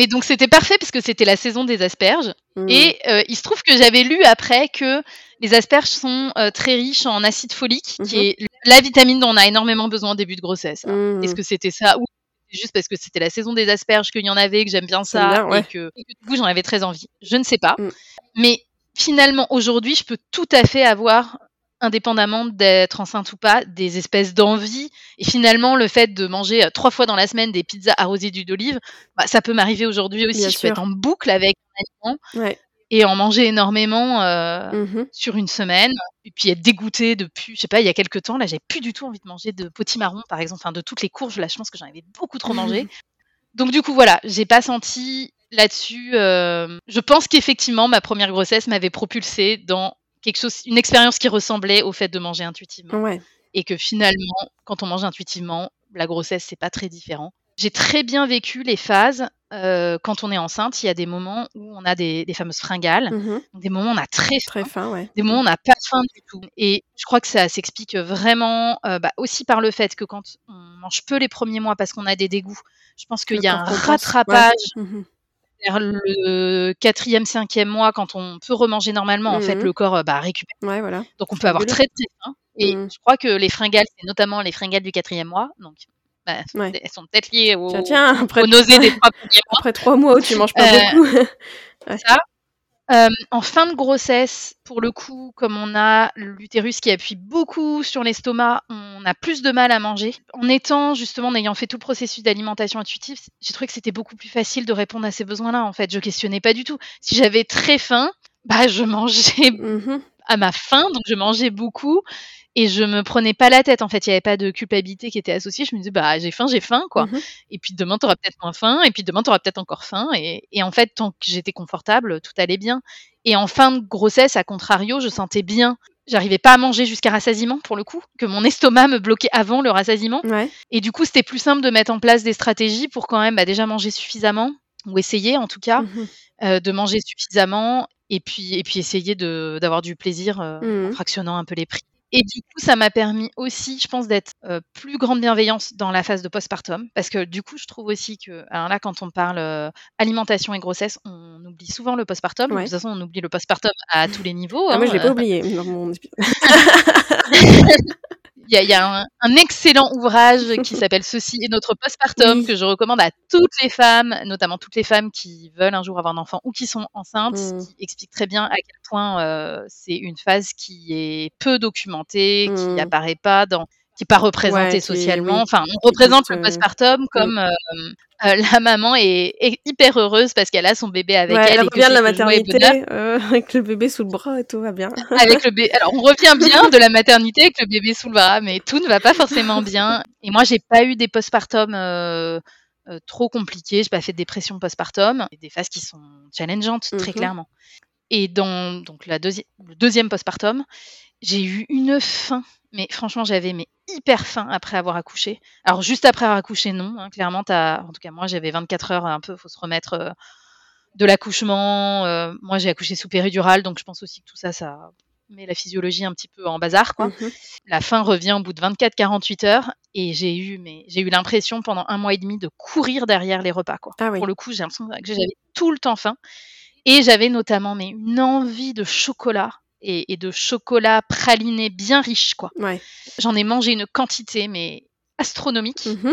mais donc c'était parfait parce que c'était la saison des asperges. Mhm. Et euh, il se trouve que j'avais lu après que les asperges sont euh, très riches en acide folique, Mhm. qui est la vitamine dont on a énormément besoin au début de grossesse. Alors, Mhm. Est-ce que c'était ça ou juste parce que c'était la saison des asperges qu'il y en avait, que j'aime bien ça T'aimes bien, ouais. et, que, et que du coup j'en avais très envie? Je ne sais pas. Mm. Mais finalement aujourd'hui, je peux tout à fait avoir indépendamment d'être enceinte ou pas, des espèces d'envie. Et finalement, le fait de manger euh, trois fois dans la semaine des pizzas arrosées d'huile d'olive, bah, ça peut m'arriver aujourd'hui aussi. Bien je sûr. peux être en boucle avec un aliment Ouais. et en manger énormément euh, Mhm. sur une semaine. Et puis être dégoûtée depuis, je sais pas, il y a quelques temps, là, j'avais plus du tout envie de manger de potimarron, par exemple, enfin de toutes les courges. Là, je pense que j'en avais beaucoup trop mangé. Donc du coup, voilà, j'ai pas senti là-dessus. euh, je pense qu'effectivement, ma première grossesse m'avait propulsée dans quelque chose, une expérience qui ressemblait au fait de manger intuitivement Ouais. et que finalement, quand on mange intuitivement, la grossesse, c'est pas très différent. J'ai très bien vécu les phases euh, quand on est enceinte. Il y a des moments où on a des, des fameuses fringales, Mhm. des moments où on a très Très faim, fin, ouais. des moments où on n'a pas faim du tout. Et je crois que ça s'explique vraiment euh, bah, aussi par le fait que quand on mange peu les premiers mois parce qu'on a des dégoûts, je pense qu'il y a un rattrapage Ouais. Vers le quatrième, cinquième mois quand on peut remanger normalement. En fait, Mhm. le corps euh, bah, récupère. Ouais, voilà. Donc on peut avoir très très faim. Et Mhm. je crois que les fringales, c'est notamment les fringales du quatrième mois. Donc bah, Ouais. elles sont peut-être liées au, Tiens, tiens, après, aux nausées des trois premiers mois. après trois mois où tu manges pas Euh, beaucoup. ça. Euh, en fin de grossesse, pour le coup, comme on a l'utérus qui appuie beaucoup sur l'estomac, on a plus de mal à manger. En étant justement, en ayant fait tout le processus d'alimentation intuitive, j'ai trouvé que c'était beaucoup plus facile de répondre à ces besoins-là. En fait, je questionnais pas du tout. Si j'avais très faim, bah je mangeais Mhm. À ma faim, donc je mangeais beaucoup et je me prenais pas la tête. En fait, il y avait pas de culpabilité qui était associée. Je me disais, bah j'ai faim, j'ai faim, quoi. Mhm. Et puis demain, tu auras peut-être moins faim, et puis demain, tu auras peut-être encore faim. Et, et en fait, tant que j'étais confortable, tout allait bien. Et en fin de grossesse, à contrario, je sentais bien. J'arrivais pas à manger jusqu'à rassasiement, pour le coup, que mon estomac me bloquait avant le rassasiement. Ouais. Et du coup, c'était plus simple de mettre en place des stratégies pour quand même bah, déjà manger suffisamment, ou essayer en tout cas, Mhm. euh, de manger suffisamment, et puis, et puis essayer de- d'avoir du plaisir euh, en Mhm. fractionnant un peu les prix. Et du coup, ça m'a permis aussi, je pense, d'être euh, plus grande bienveillance dans la phase de postpartum. Parce que du coup, je trouve aussi que, alors là, quand on parle euh, alimentation et grossesse, on oublie souvent le postpartum. Ouais. De toute façon, on oublie le postpartum à tous les niveaux. Ah, moi, hein, je l'ai pas euh, oublié dans mon Il Il y a, un, excellent ouvrage qui s'appelle Ceci et notre postpartum que je recommande à toutes les femmes, notamment toutes les femmes qui veulent un jour avoir un enfant ou qui sont enceintes, mmh. qui explique très bien à quel point euh, c'est une phase qui est peu documentée, qui mmh. n'apparaît pas dans qui pas représenté socialement. Enfin, on représente le postpartum comme euh, euh, la maman est, hyper heureuse parce qu'elle a son bébé avec elle. Elle revient de la maternité euh, avec le bébé sous le bras et tout va bien. avec le. Alors, on revient bien de la maternité avec le bébé sous le bras, mais tout ne va pas forcément bien. Et moi, j'ai pas eu des postpartum trop compliqués. J'ai pas fait de dépression postpartum. Des phases qui sont challengeantes, très mmh clairement. Et dans donc la le deuxième postpartum, j'ai eu une faim mais franchement, j'avais mais hyper faim après avoir accouché. Alors juste après avoir accouché, non. Hein, clairement, as... en tout cas moi, j'avais 24 heures un peu. Faut se remettre euh, de l'accouchement. Euh, moi, j'ai accouché sous péridurale, donc je pense aussi que tout ça, ça met la physiologie un petit peu en bazar. Quoi. Mmh la faim revient au bout de 24-48 heures, et j'ai eu, mais j'ai eu l'impression pendant un mois et demi de courir derrière les repas. Quoi. Ah Pour le coup, j'ai l'impression que j'avais tout le temps faim. Et j'avais notamment mais, une envie de chocolat et, de chocolat praliné bien riche, quoi. J'en ai mangé une quantité, mais astronomique. Mmh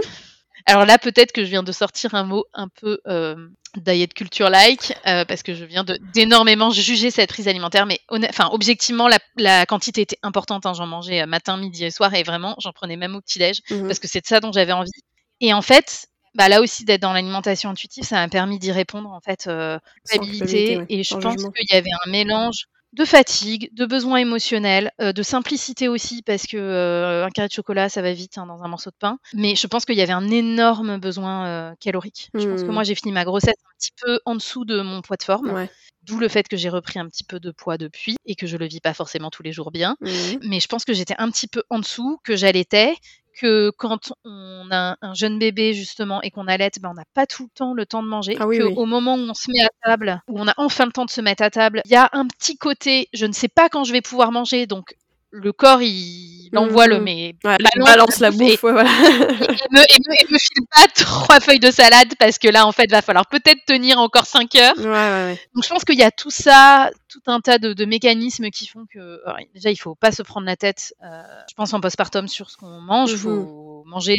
Alors là, peut-être que je viens de sortir un mot un peu euh, diet culture-like, euh, parce que je viens d'énormément juger cette prise alimentaire, mais enfin, objectivement, la, quantité était importante. Hein. J'en mangeais euh, matin, midi et soir, et vraiment, j'en prenais même au petit-déj, mmh parce que c'est de ça dont j'avais envie. Et en fait, bah là aussi d'être dans l'alimentation intuitive, ça m'a permis d'y répondre en fait, euh, et je pense qu'il y avait un mélange de fatigue, de besoins émotionnels, euh, de simplicité aussi parce que euh, un carré de chocolat ça va vite hein, dans un morceau de pain. Mais je pense qu'il y avait un énorme besoin euh, calorique. Je pense que mmh. moi j'ai fini ma grossesse un petit peu en dessous de mon poids de forme. D'où le fait que j'ai repris un petit peu de poids depuis et que je le vis pas forcément tous les jours bien. Mmh. Mais je pense que j'étais un petit peu en dessous, que j'allaitais, que quand on a un jeune bébé justement et qu'on allait, ben, on n'a pas tout le temps le temps de manger. Ah Au moment où on se met à table, où on a enfin le temps de se mettre à table, il y a un petit côté, je ne sais pas quand je vais pouvoir manger, donc le corps il envoie le mais balance, la bouffe et, voilà. me, me, file pas trois feuilles de salade parce que là en fait va falloir peut-être tenir encore cinq heures donc je pense qu'il y a tout ça tout un tas de, mécanismes qui font que déjà il faut pas se prendre la tête euh, je pense en postpartum sur ce qu'on mange il faut mmh manger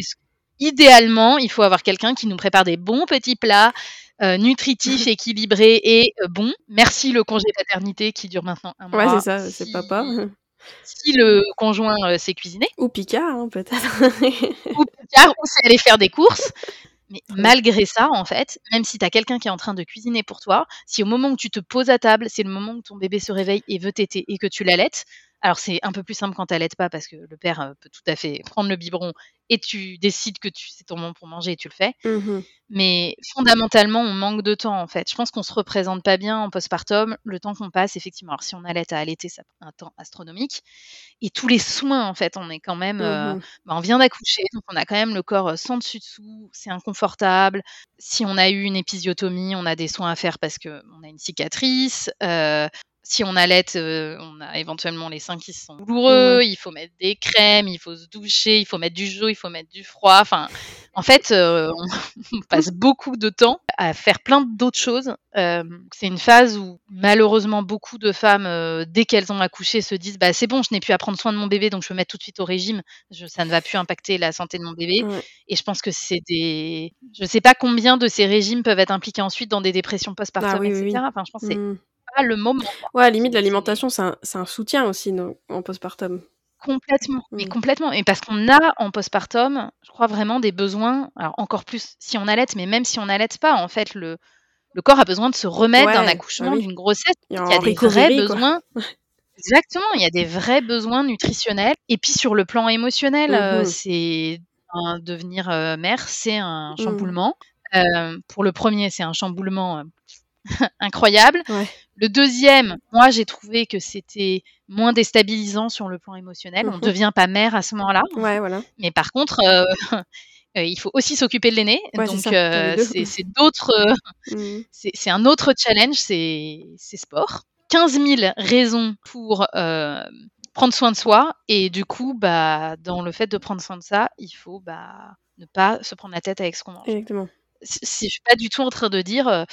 idéalement il faut avoir quelqu'un qui nous prépare des bons petits plats euh, nutritifs, équilibrés et euh, bons. Merci le congé paternité qui dure maintenant un mois. Ouais, c'est ça, c'est papa si le conjoint euh, sait cuisiner. Ou Picard, hein, peut-être. ou Picard, ou sait aller faire des courses. Mais malgré ça, en fait, même si tu as quelqu'un qui est en train de cuisiner pour toi, si au moment où tu te poses à table, c'est le moment où ton bébé se réveille et veut téter et que tu l'allaites, alors c'est un peu plus simple quand tu n'allaites pas parce que le père euh, peut tout à fait prendre le biberon et tu décides que c'est ton moment pour manger et tu le fais. Mmh Mais fondamentalement, on manque de temps en fait. Je pense qu'on se représente pas bien en postpartum. Le temps qu'on passe, effectivement. Alors si on allait à allaiter, ça prend un temps astronomique. Et tous les soins en fait, on est quand même, euh, mmh bah, on vient d'accoucher, donc on a quand même le corps euh, sans dessus dessous, c'est inconfortable. Si on a eu une épisiotomie, on a des soins à faire parce que on a une cicatrice. Euh, si on allait, euh, on a éventuellement les seins qui sont douloureux, mmh il faut mettre des crèmes, il faut se doucher, il faut mettre du chaud, il faut mettre du froid. Enfin, en fait, euh, on, passe beaucoup de temps à faire plein d'autres choses. Euh, c'est une phase où malheureusement beaucoup de femmes, dès qu'elles ont accouché, se disent bah c'est bon, je n'ai plus à prendre soin de mon bébé, donc je peux mettre tout de suite au régime. ça ne va plus impacter la santé de mon bébé. Et je pense que c'est des, je ne sais pas combien de ces régimes peuvent être impliqués ensuite dans des dépressions postpartum, ah etc. Enfin, je pense que c'est le moment. Ouais, à limite, l'alimentation, c'est un, soutien aussi en postpartum. Complètement, mais mmh. complètement. Et parce qu'on a en postpartum, je crois vraiment des besoins, alors encore plus si on allait, mais même si on n'allait pas, en fait, le, le corps a besoin de se remettre d'un accouchement, d'une grossesse. Il y a, des vrais besoins. Exactement, il y a des vrais besoins nutritionnels. Et puis sur le plan émotionnel, euh, mmh c'est devenir euh, mère, c'est un mmh. chamboulement. Euh, pour le premier, c'est un chamboulement incroyable. Le deuxième, moi, j'ai trouvé que c'était moins déstabilisant sur le plan émotionnel. On ne mhm. devient pas mère à ce moment-là. voilà. Mais par contre, euh, euh, il faut aussi s'occuper de l'aîné. donc, euh, c'est d'autres. Mhm. C'est un autre challenge, c'est sport. 15 000 raisons pour prendre soin de soi. Et du coup, bah, dans le fait de prendre soin de ça, il faut bah, ne pas se prendre la tête avec ce qu'on mange. Exactement. Je suis pas du tout en train de dire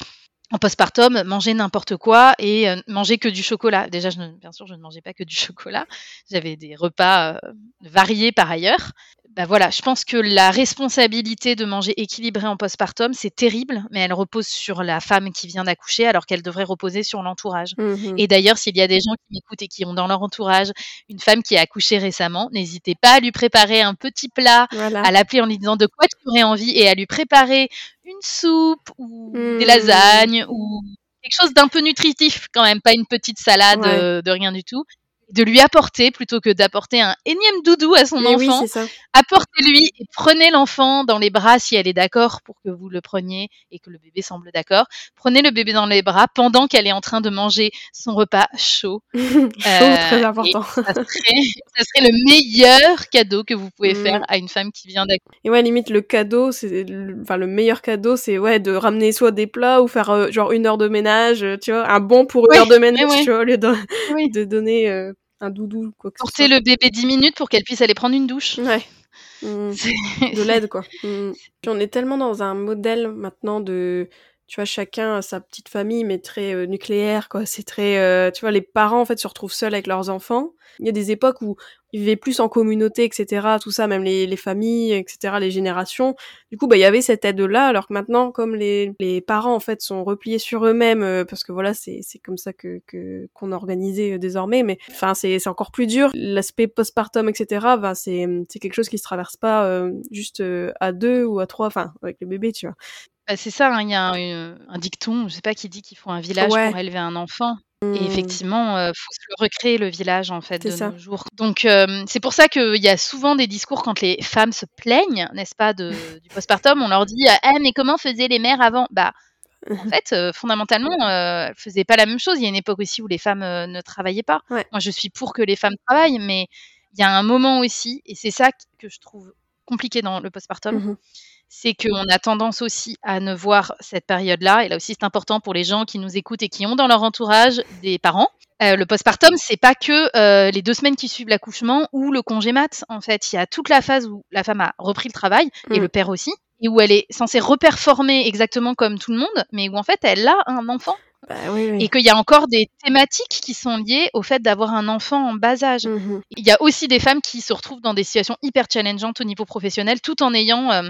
en postpartum, manger n'importe quoi et euh, manger que du chocolat. Déjà, bien sûr, je ne mangeais pas que du chocolat. J'avais des repas euh, variés par ailleurs. Bah voilà, je pense que la responsabilité de manger équilibré en postpartum, c'est terrible, mais elle repose sur la femme qui vient d'accoucher alors qu'elle devrait reposer sur l'entourage. Mmh et d'ailleurs, s'il y a des gens qui m'écoutent et qui ont dans leur entourage une femme qui a accouché récemment, n'hésitez pas à lui préparer un petit plat, Voilà. à l'appeler en lui disant de quoi tu aurais envie et à lui préparer une soupe ou des Mmh. lasagnes ou quelque chose d'un peu nutritif quand même, pas une petite salade Ouais. euh, de rien du tout. De lui apporter plutôt que d'apporter un énième doudou à son Mais oui, enfant apportez-lui et prenez l'enfant dans les bras si elle est d'accord pour que vous le preniez et que le bébé semble d'accord. Prenez le bébé dans les bras pendant qu'elle est en train de manger son repas chaud. Chaud, Euh, très important. Ça serait, ça serait le meilleur cadeau que vous pouvez faire à une femme qui vient d'accoucher. Et ouais, limite, le cadeau, c'est, enfin, le meilleur cadeau, c'est, ouais, de ramener soit des plats ou faire, euh, genre, une heure de ménage, euh, tu vois, un bon pour une heure de ménage, ouais. tu vois, au lieu de, Oui. de donner euh, un doudou, quoi que ce Porter le bébé 10 minutes pour qu'elle puisse aller prendre une douche. Ouais. Mm. De l'aide quoi. Mm. Puis on est tellement dans un modèle maintenant de tu vois chacun a sa petite famille mais très euh, nucléaire quoi, c'est très euh, tu vois les parents en fait se retrouvent seuls avec leurs enfants. Il y a des époques où ils vivaient plus en communauté etc. tout ça même les, les familles etc. les générations. Du coup bah il y avait cette aide là alors que maintenant comme les, les parents en fait sont repliés sur eux-mêmes euh, parce que voilà c'est c'est comme ça que que qu'on a organisé euh, désormais mais enfin c'est c'est encore plus dur l'aspect postpartum etc. Ben, c'est c'est quelque chose qui se traverse pas euh, juste euh, à deux ou à trois enfin avec le bébé tu vois. Bah, c'est ça, hein, il y a un, dicton, je sais pas qui dit qu'il faut un village Ouais. pour élever un enfant. Et Mm. effectivement, il faut se le recréer le village en fait C'est de ça. nos jours. Donc euh, c'est pour ça qu'il y a souvent des discours quand les femmes se plaignent, n'est-ce pas, de, du postpartum, on leur dit ah mais comment faisaient les mères avant? Bah en fait euh, fondamentalement euh, elles faisaient pas la même chose. Il y a une époque aussi où les femmes euh, ne travaillaient pas. Ouais. Moi je suis pour que les femmes travaillent, mais il y a un moment aussi et c'est ça que je trouve compliqué dans le postpartum, Mhm. C'est qu'on a tendance aussi à ne voir cette période-là, et là aussi c'est important pour les gens qui nous écoutent et qui ont dans leur entourage des parents. Euh, le postpartum, c'est pas que euh, les deux semaines qui suivent l'accouchement ou le congé mat. En fait, il y a toute la phase où la femme a repris le travail et Mm. le père aussi, et où elle est censée reperformer exactement comme tout le monde, mais où en fait elle a un enfant Bah oui oui. et qu'il y a encore des thématiques qui sont liées au fait d'avoir un enfant en bas âge. Mhm. Il y a aussi des femmes qui se retrouvent dans des situations hyper challengeantes au niveau professionnel tout en ayant euh,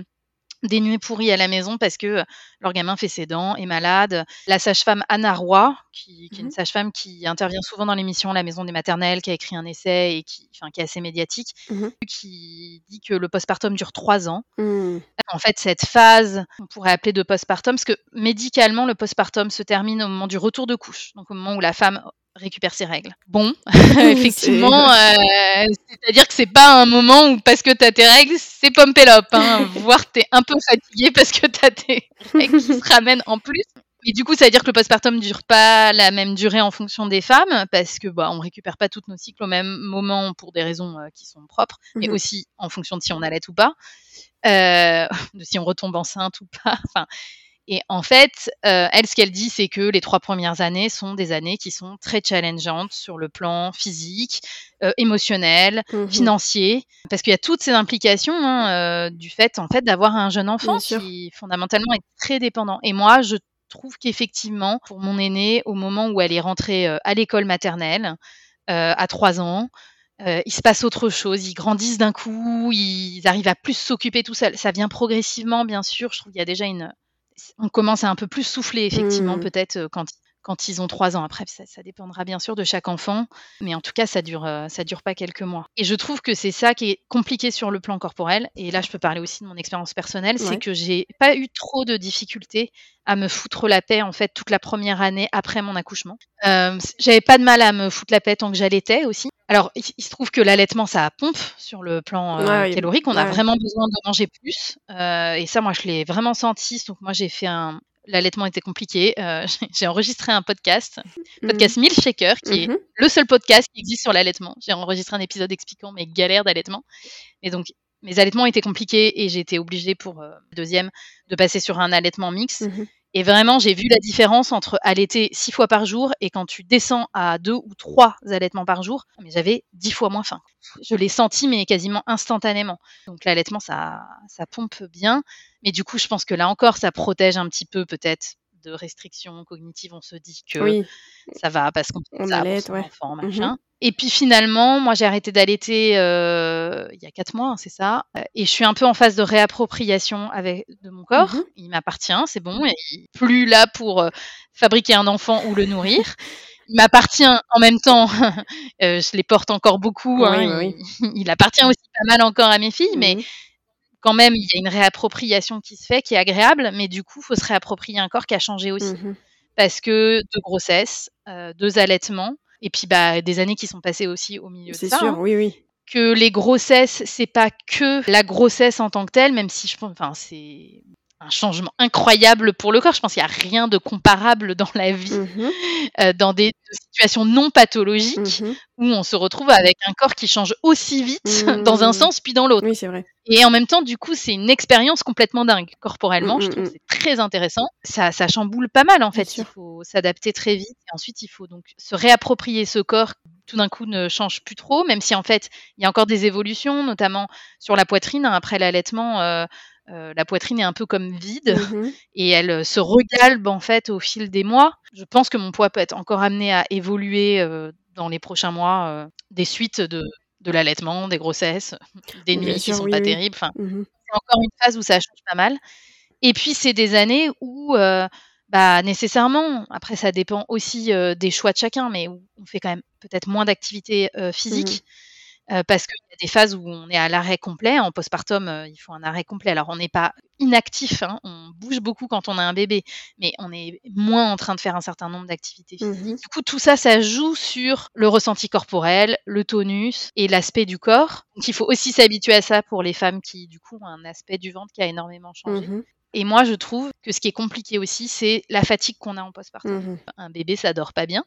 des nuits pourries à la maison parce que euh, leur gamin fait ses dents, est malade. La sage-femme Anna Roy, qui, qui est une Mhm. sage-femme qui intervient souvent dans l'émission La Maison des Maternelles, qui a écrit un essai et qui, enfin, qui est assez médiatique, Mhm. qui dit que le postpartum dure trois ans. Mm. En fait, cette phase, on pourrait appeler de postpartum, parce que médicalement, le postpartum se termine au moment du retour de couche, donc au moment où la femme récupère ses règles. Bon, effectivement, euh, c'est-à-dire que c'est pas un moment où parce que t'as tes règles, c'est pompélope, hein, voire t'es un peu fatigué parce que t'as tes règles qui se ramènent en plus. Et du coup, ça veut dire que le postpartum dure pas la même durée en fonction des femmes, parce que bah, on récupère pas tous nos cycles au même moment pour des raisons euh, qui sont propres, mais Mhm. aussi en fonction de si on allait ou pas, euh, de si on retombe enceinte ou pas. Enfin, et en fait, euh, elle, ce qu'elle dit, c'est que les trois premières années sont des années qui sont très challengeantes sur le plan physique, euh, émotionnel, Mhm. financier, parce qu'il y a toutes ces implications hein, euh, du fait, en fait, d'avoir un jeune enfant qui fondamentalement est très dépendant. Et moi, je trouve qu'effectivement, pour mon aîné, au moment où elle est rentrée euh, à l'école maternelle, euh, à trois ans, euh, il se passe autre chose. Ils grandissent d'un coup, ils arrivent à plus s'occuper tout seuls. Ça vient progressivement, bien sûr. Je trouve qu'il y a déjà une. On commence à un peu plus souffler, effectivement, Mm. peut-être euh, quand, quand ils ont trois ans. Après, ça, ça dépendra bien sûr de chaque enfant, mais en tout cas, ça dure, euh, ça dure pas quelques mois. Et je trouve que c'est ça qui est compliqué sur le plan corporel. Et là, je peux parler aussi de mon expérience personnelle, Ouais. c'est que j'ai pas eu trop de difficultés à me foutre la paix en fait toute la première année après mon accouchement. Euh, j'avais pas de mal à me foutre la paix tant que j'allaitais aussi. Alors, il, il se trouve que l'allaitement, ça pompe sur le plan euh, Ouais, calorique. On a vraiment besoin de manger plus. Euh, et ça, moi, je l'ai vraiment senti. Donc, moi, j'ai fait un. L'allaitement était compliqué. Euh, j'ai- enregistré un podcast, podcast Milkshaker, qui est Mhm. le seul podcast qui existe sur l'allaitement. J'ai enregistré un épisode expliquant mes galères d'allaitement. Et donc, mes allaitements étaient compliqués et j'ai été obligée pour euh, deuxième de passer sur un allaitement mixte. Mhm. Et vraiment, j'ai vu la différence entre allaiter six fois par jour et quand tu descends à deux ou trois allaitements par jour, mais j'avais dix fois moins faim. Je l'ai senti, mais quasiment instantanément. Donc l'allaitement, ça, ça pompe bien. Mais du coup, je pense que là encore, ça protège un petit peu peut-être de restrictions cognitives, on se dit que ça va parce qu'on On ça ouais. enfant, Mmh machin. Et puis finalement, moi j'ai arrêté d'allaiter, heu, il y a 4 mois, hein, c'est ça, heu et je suis un peu en phase de réappropriation avec de mon corps. Mmh Il m'appartient, c'est bon. Et il plus là pour, heu, fabriquer un enfant ou le nourrir. Il m'appartient en même temps, je les porte encore beaucoup, Oui, hein, oui, il il appartient aussi pas mal encore à mes filles, mais Mmh quand même, il y a une réappropriation qui se fait, qui est agréable, mais du coup, faut se réapproprier un corps qui a changé aussi. Parce que 2 grossesses, heu, 2 allaitements et puis, bah, des années qui sont passées aussi au milieu de C'est ça, sûr, hein. oui, oui. Que les grossesses, c'est pas que la grossesse en tant que telle, même si je pense enfin, c'est un changement incroyable pour le corps. Je pense qu'il y a rien de comparable dans la vie, Mmh heu, dans des situations non pathologiques Mmh où on se retrouve avec un corps qui change aussi vite dans un sens puis dans l'autre. Oui, c'est vrai. Et en même temps, du coup, c'est une expérience complètement dingue. Corporellement, je mmh, trouve mmh. que c'est très intéressant. Ça ça chamboule pas mal, en fait. Il faut s'adapter très vite et ensuite il faut donc se réapproprier ce corps qui, tout d'un coup, ne change plus trop, même si, en fait, il y a encore des évolutions, notamment sur la poitrine, hein. Après l'allaitement, heu heu, la poitrine est un peu comme vide Mmh et elle, heu, se regalbe, en fait, au fil des mois. Je pense que mon poids peut être encore amené à évoluer, heu, dans les prochains mois, des suites de de l'allaitement, des grossesses, des nuits qui sûr, sont oui, pas oui. terribles, enfin Mmh c'est encore une phase où ça change pas mal. Et puis c'est des années où, bah, nécessairement, après ça dépend aussi, des choix de chacun, mais où on fait quand même peut-être moins d'activité, Mmh parce qu'il y a des phases où on est à l'arrêt complet. En postpartum, il faut un arrêt complet. Alors on n'est pas inactif, hein, on bouge beaucoup quand on a un bébé, mais on est moins en train de faire un certain nombre d'activités Mmh physiques. Du coup, tout ça, ça joue sur le ressenti corporel, le tonus et l'aspect du corps. Donc il faut aussi s'habituer à ça pour les femmes qui, du coup, ont un aspect du ventre qui a énormément changé. Mmh Et moi, je trouve que ce qui est compliqué aussi, c'est la fatigue qu'on a en postpartum. Mmh Un bébé, ça dort pas bien.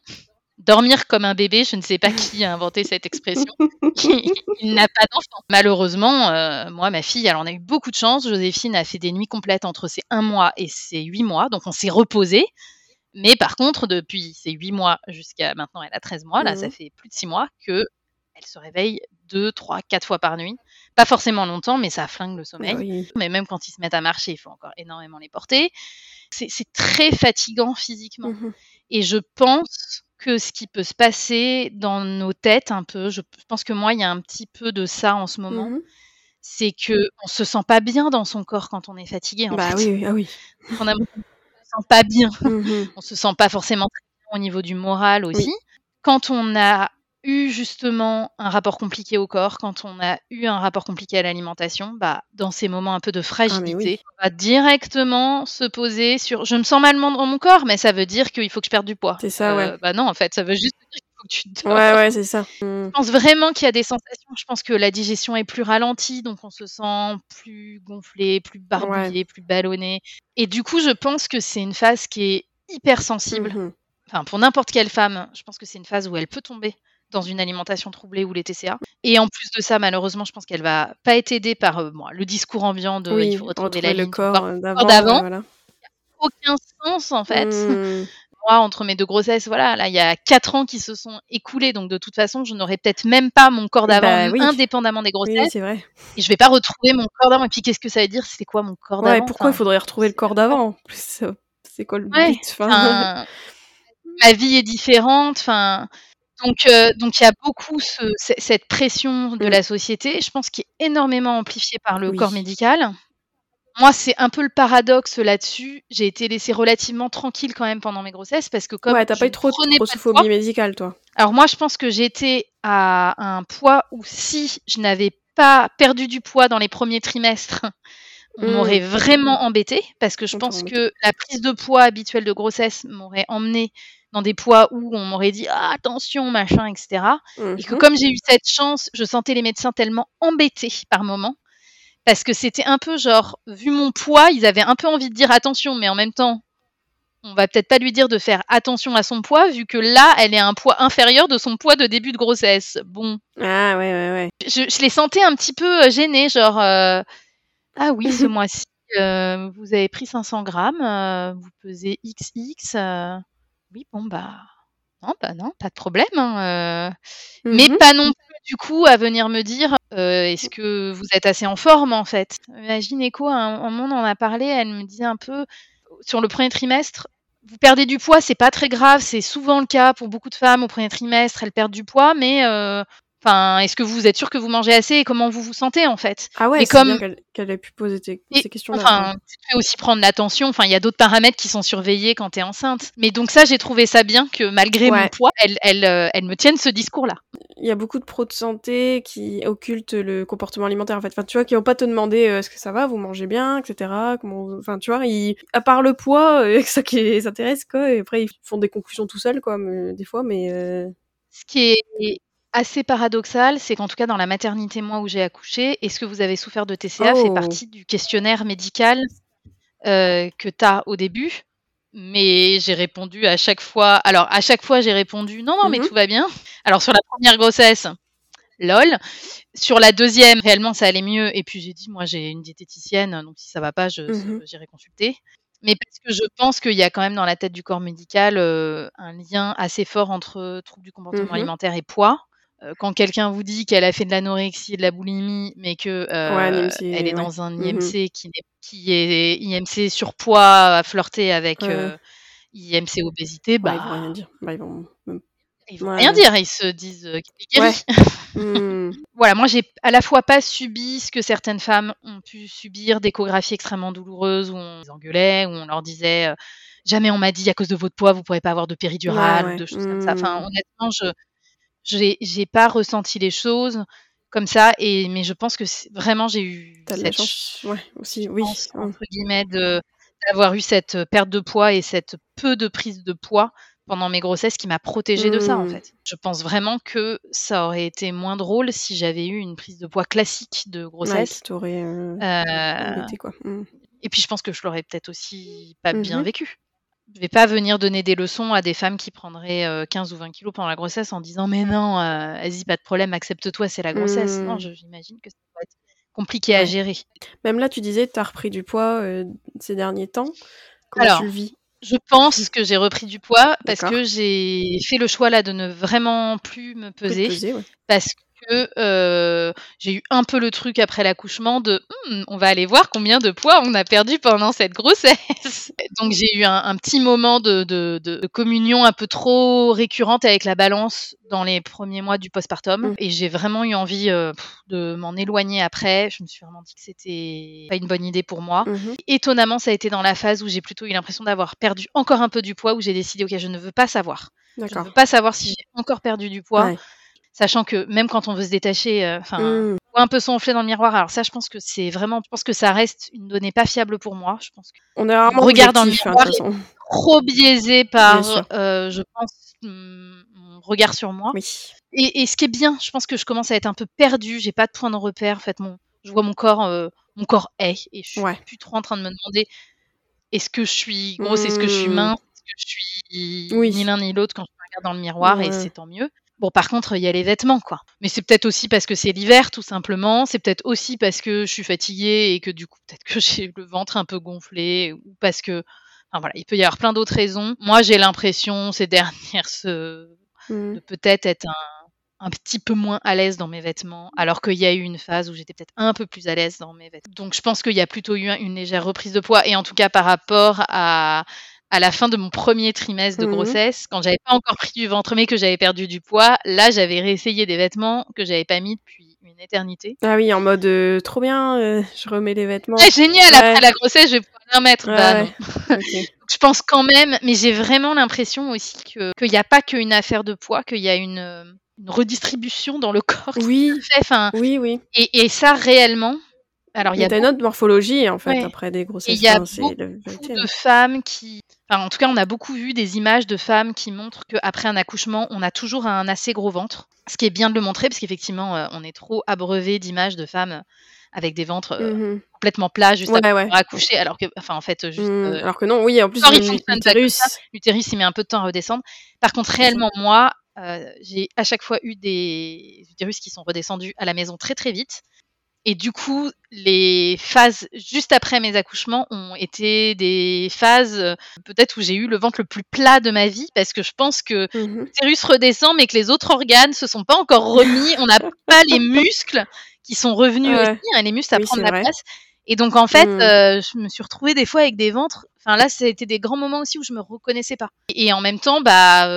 Dormir comme un bébé, je ne sais pas qui a inventé cette expression. Il n'a pas d'enfant. Malheureusement, heu, moi, ma fille, elle en a eu beaucoup de chance. Joséphine a fait des nuits complètes entre ses 1 mois et ses 8 mois, donc on s'est reposé. Mais par contre, depuis ses 8 mois jusqu'à maintenant, elle a 13 mois, là, Mmh ça fait plus de 6 mois qu'elle se réveille 2, 3, 4 fois par nuit. Pas forcément longtemps, mais ça flingue le sommeil. oui. Mais même quand ils se mettent à marcher, il faut encore énormément les porter. C'est c'est très fatigant physiquement. Mmh Et je pense que ce qui peut se passer dans nos têtes un peu, je pense que moi, il y a un petit peu de ça en ce moment, Mmh c'est qu'on se sent pas bien dans son corps quand on est fatigué, en Bah fait. oui, oui, ah oui. On a on se sent pas bien. Mmh On se sent pas forcément très bien au niveau du moral Oui. aussi. Quand on a eu justement un rapport compliqué au corps, quand on a eu un rapport compliqué à l'alimentation, bah, dans ces moments un peu de Ah fragilité, oui. on va directement se poser sur: «Je me sens mal dans mon corps, mais ça veut dire qu'il faut que je perde du poids». C'est ça, ouais. Heu, bah non, en fait, ça veut juste dire qu'il faut que tu dors. Ouais, ouais, c'est ça. Mmh. Je pense vraiment qu'il y a des sensations. Je pense que la digestion est plus ralentie, donc on se sent plus gonflé, plus Ouais. barbouillé, plus ballonné. Et du coup, je pense que c'est une phase qui est hyper sensible. Mmh Enfin, pour n'importe quelle femme, je pense que c'est une phase où elle peut tomber dans une alimentation troublée ou les TCA. Et en plus de ça, malheureusement, je pense qu'elle va pas être aidée par, bon, le discours ambiant de: «Il Oui, faut retrouver la le ligne corps, corps d'avant, d'avant». ouais, voilà. Aucun sens, en fait. Mmh. Moi, entre mes 2 grossesses, voilà, là, il y a 4 ans qui se sont écoulés, donc de toute façon, je n'aurais peut-être même pas mon corps d'avant, Bah oui. indépendamment des Oui, oui, grossesses c'est vrai. et je vais pas retrouver mon corps d'avant et puis qu'est-ce que ça veut dire? C'est quoi mon corps Ouais, d'avant? pourquoi il faudrait retrouver le corps d'avant heu, c'est quoi le Ouais, but? Enfin, ma vie est différente, enfin, donc heu, donc il y a beaucoup ce ce cette pression de Mmh. la société, je pense qui est énormément amplifiée par le corps médical. Moi, c'est un peu le paradoxe là-dessus. J'ai été laissée relativement tranquille quand même pendant mes grossesses parce que comme Ouais, tu as je pas eu trop de grossophobie médicale, toi? alors moi, je pense que j'étais à un poids où si je n'avais pas perdu du poids dans les premiers trimestres, on Mmh. m'aurait vraiment embêtée parce que je pense que la prise de poids habituelle de grossesse m'aurait emmenée dans des poids où on m'aurait dit: «Ah attention, machin» et cetera et que Mmh comme j'ai eu cette chance, je sentais les médecins tellement embêtés par moments parce que c'était un peu genre, vu mon poids, ils avaient un peu envie de dire: «Attention», mais en même temps, on va peut-être pas lui dire de faire attention à son poids vu que là, elle est à un poids inférieur de son poids de début de grossesse. Bon, Ah ouais, ouais, ouais. je je les sentais un petit peu, heu, gênés, genre, heu: «Ah oui, ce mois-ci, heu, vous avez pris 500 grammes, vous pesez XX, oui, bon, bah, non, bah, non, pas de problème, hein, heu». Mais Mmh pas non plus du coup à venir me dire, heu: «Est-ce que vous êtes assez en forme, en fait?» ma gynéco, à un moment, on en a parlé, elle me disait un peu sur le 1er trimestre, vous perdez du poids, c'est pas très grave, c'est souvent le cas pour beaucoup de femmes au premier trimestre, elles perdent du poids, mais euh, Enfin, est-ce que vous êtes sûr que vous mangez assez et comment vous vous sentez en fait? Ah ouais, c'est comme... qu'elle ait pu poser ces questions-là. Enfin, tu peux aussi prendre l'attention. Enfin, il y a d'autres paramètres qui sont surveillés quand tu es enceinte. Mais donc ça, j'ai trouvé ça bien que malgré mon poids, elle, elle, euh, elle me tienne ce discours-là. Il y a beaucoup de pros de santé qui occultent le comportement alimentaire en fait. Enfin, tu vois, qui vont pas te demander euh, est-ce que ça va, vous mangez bien, etc. Comment, enfin, tu vois, ils... à part le poids, euh, ça qui les intéresse quoi. Et après, ils font des conclusions tout seuls quoi, des fois, mais. Ce qui est assez paradoxal, c'est qu'en tout cas dans la maternité, moi, où j'ai accouché, est-ce que vous avez souffert de TCA fait oh! partie du questionnaire médical euh, que tu as au début. Mais j'ai répondu à chaque fois. Alors, à chaque fois, j'ai répondu non, non, mais mmh tout va bien. Alors, sur la première grossesse, lol. Sur la deuxième, réellement, ça allait mieux. Et puis, j'ai dit, moi, j'ai une diététicienne, donc si ça va pas, mmh j'irai consulter. Mais parce que je pense qu'il y a quand même dans la tête du corps médical euh, un lien assez fort entre troubles du comportement mmh alimentaire et poids. Euh, quand quelqu'un vous dit qu'elle a fait de l'anorexie et de la boulimie, mais que euh, elle est dans un IMC mmh qui, est, qui est IMC surpoids à flirter avec euh, IMC obésité, bah, ils vont rien dire. Bah, ils vont, ils vont rien dire. Ils se disent mmh. Voilà, moi j'ai à la fois pas subi ce que certaines femmes ont pu subir, d'échographies extrêmement douloureuses où on les engueulait, où on leur disait jamais on m'a dit à cause de votre poids vous pourrez pas avoir de péridurale ou de choses comme ça. Enfin, mmh. honnêtement, je j'ai j'ai pas ressenti les choses comme ça et mais je pense que vraiment j'ai eu cette chance ouais, aussi oui entre guillemets de d'avoir eu cette perte de poids et cette peu de prise de poids pendant mes grossesses qui m'a protégée de ça en mmh. fait. Je pense vraiment que ça aurait été moins drôle si j'avais eu une prise de poids classique de grossesse. Ouais, euh, euh, quoi. Mmh. Et puis je pense que je l'aurais peut-être aussi pas bien mmh vécu. Je vais pas venir donner des leçons à des femmes qui prendraient 15 ou 20 kilos pendant la grossesse en disant mais non, vas-y, pas de problème, accepte-toi, c'est la grossesse. Non, mmh. j'imagine que ça va être compliqué à gérer. Même là, tu disais, tu as repris du poids ces derniers temps. Comment tu le vis? je pense que j'ai repris du poids parce que j'ai fait le choix là de ne vraiment plus me peser, peser ouais. parce que euh, j'ai eu un peu le truc après l'accouchement de «Hmm, on va aller voir combien de poids on a perdu pendant cette grossesse. Donc j'ai eu un, petit moment de, de, communion un peu trop récurrente avec la balance dans les premiers mois du postpartum mmh. et j'ai vraiment eu envie euh, de m'en éloigner après. Je me suis vraiment dit que c'était pas une bonne idée pour moi. Mmh Étonnamment, ça a été dans la phase où j'ai plutôt eu l'impression d'avoir perdu encore un peu du poids où j'ai décidé ok je ne veux pas savoir. Je ne veux pas savoir si j'ai encore perdu du poids sachant que même quand on veut se détacher, euh, enfin, mmh. un peu son dans le miroir. Alors ça, je pense que c'est vraiment, je pense que ça reste une donnée pas fiable pour moi. Je pense que on est rarement regard dans le hein, miroir trop biaisé par, euh, je pense, mon regard sur moi. Et, ce qui est bien, je pense que je commence à être un peu perdue. J'ai pas de point de repère. En fait, mon, je vois mon corps, euh, mon corps est, et je suis plus trop en train de me demander est-ce que je suis grosse, est-ce que je suis mmh. mince, est-ce que je suis ni l'un ni l'autre quand je me regarde dans le miroir, et c'est tant mieux. Bon, par contre, il y a les vêtements, quoi. Mais c'est peut-être aussi parce que c'est l'hiver, tout simplement. C'est peut-être aussi parce que je suis fatiguée et que du coup, peut-être que j'ai le ventre un peu gonflé ou parce que. Enfin voilà, il peut y avoir plein d'autres raisons. Moi, j'ai l'impression ces dernières. Mmh. de peut-être être un, un, petit peu moins à l'aise dans mes vêtements, alors qu'il y a eu une phase où j'étais peut-être un peu plus à l'aise dans mes vêtements. Donc, je pense qu'il y a plutôt eu une légère reprise de poids et en tout cas par rapport à à la fin de mon premier trimestre de mmh grossesse, quand j'avais pas encore pris du ventre mais que j'avais perdu du poids, là j'avais réessayé des vêtements que j'avais pas mis depuis une éternité. Ah oui, en mode euh, trop bien, euh, je remets les vêtements. Ah, génial, après la grossesse, je vais pouvoir rien mettre. bah, je pense quand même, mais j'ai vraiment l'impression aussi qu'il n'y a pas qu'une affaire de poids, qu'il y a une, euh, une, redistribution dans le corps. Oui, fait, oui, oui. Et, et ça réellement, alors, il y a une autre morphologie en fait après des grossesses. Il y a beaucoup de femmes qui, enfin, en tout cas, on a beaucoup vu des images de femmes qui montrent qu'après un accouchement, on a toujours un assez gros ventre. Ce qui est bien de le montrer parce qu'effectivement, euh, on est trop abreuvé d'images de femmes avec des ventres euh, mmh complètement plats juste après accoucher, alors que, enfin, en fait, juste. Mmh, euh, alors que non, oui, en plus, l'utérus, l'utérus, il met un peu de temps à redescendre. Par contre, réellement, moi, j'ai à chaque fois eu des utérus qui sont redescendus à la maison très très vite. Et du coup, les phases juste après mes accouchements ont été des phases euh, peut-être où j'ai eu le ventre le plus plat de ma vie parce que je pense que mmh l'utérus redescend mais que les autres organes se sont pas encore remis. On n'a pas les muscles qui sont revenus aussi. Hein, les muscles, ça prend de la place. Et donc en fait, mmh. je me suis retrouvée des fois avec des ventres. Enfin là, c'était des grands moments aussi où je me reconnaissais pas. Et en même temps, bah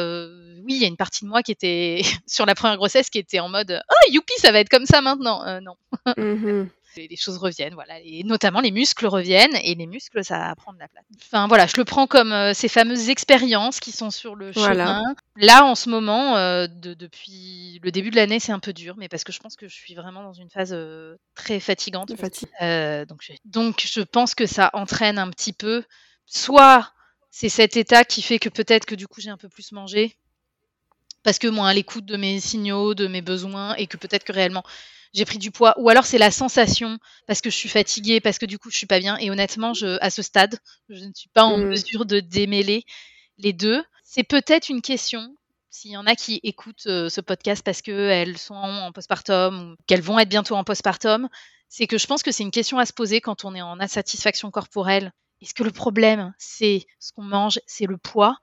oui, il y a une partie de moi qui était sur la première grossesse qui était en mode oh youpi, ça va être comme ça maintenant. non. Mmh les choses reviennent, voilà, et notamment les muscles reviennent, et les muscles, ça prend de la place. Enfin voilà, je le prends comme euh, ces fameuses expériences qui sont sur le chemin. Là, en ce moment, euh, depuis le début de l'année, c'est un peu dur, mais parce que je pense que je suis vraiment dans une phase euh, très fatigante. donc, je, donc, je pense que ça entraîne un petit peu, soit c'est cet état qui fait que peut-être que du coup j'ai un peu plus mangé, parce que moi, à l'écoute de mes signaux, de mes besoins, et que peut-être que réellement j'ai pris du poids, ou alors c'est la sensation parce que je suis fatiguée, parce que du coup je suis pas bien. Et honnêtement, je, à ce stade, je ne suis pas en mmh. mesure de démêler les deux. C'est peut-être une question. S'il y en a qui écoutent euh, ce podcast parce qu'elles sont en postpartum ou qu'elles vont être bientôt en postpartum, c'est que je pense que c'est une question à se poser quand on est en insatisfaction corporelle. Est-ce que le problème, c'est ce qu'on mange, c'est le poids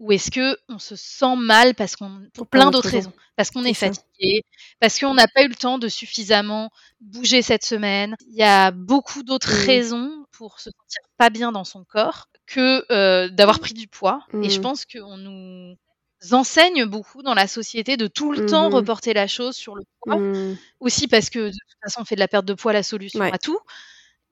ou est-ce que on se sent mal parce qu'on pour plein d'autres raisons, parce qu'on est, fatigué, parce qu'on n'a pas eu le temps de suffisamment bouger cette semaine. Il y a beaucoup d'autres mmh. raisons pour se sentir pas bien dans son corps que euh, d'avoir pris du poids. Et je mmh. pense qu'on nous enseigne beaucoup dans la société de tout le temps mmh reporter la chose sur le poids. Aussi parce que de toute façon, on fait de la perte de poids la solution à tout.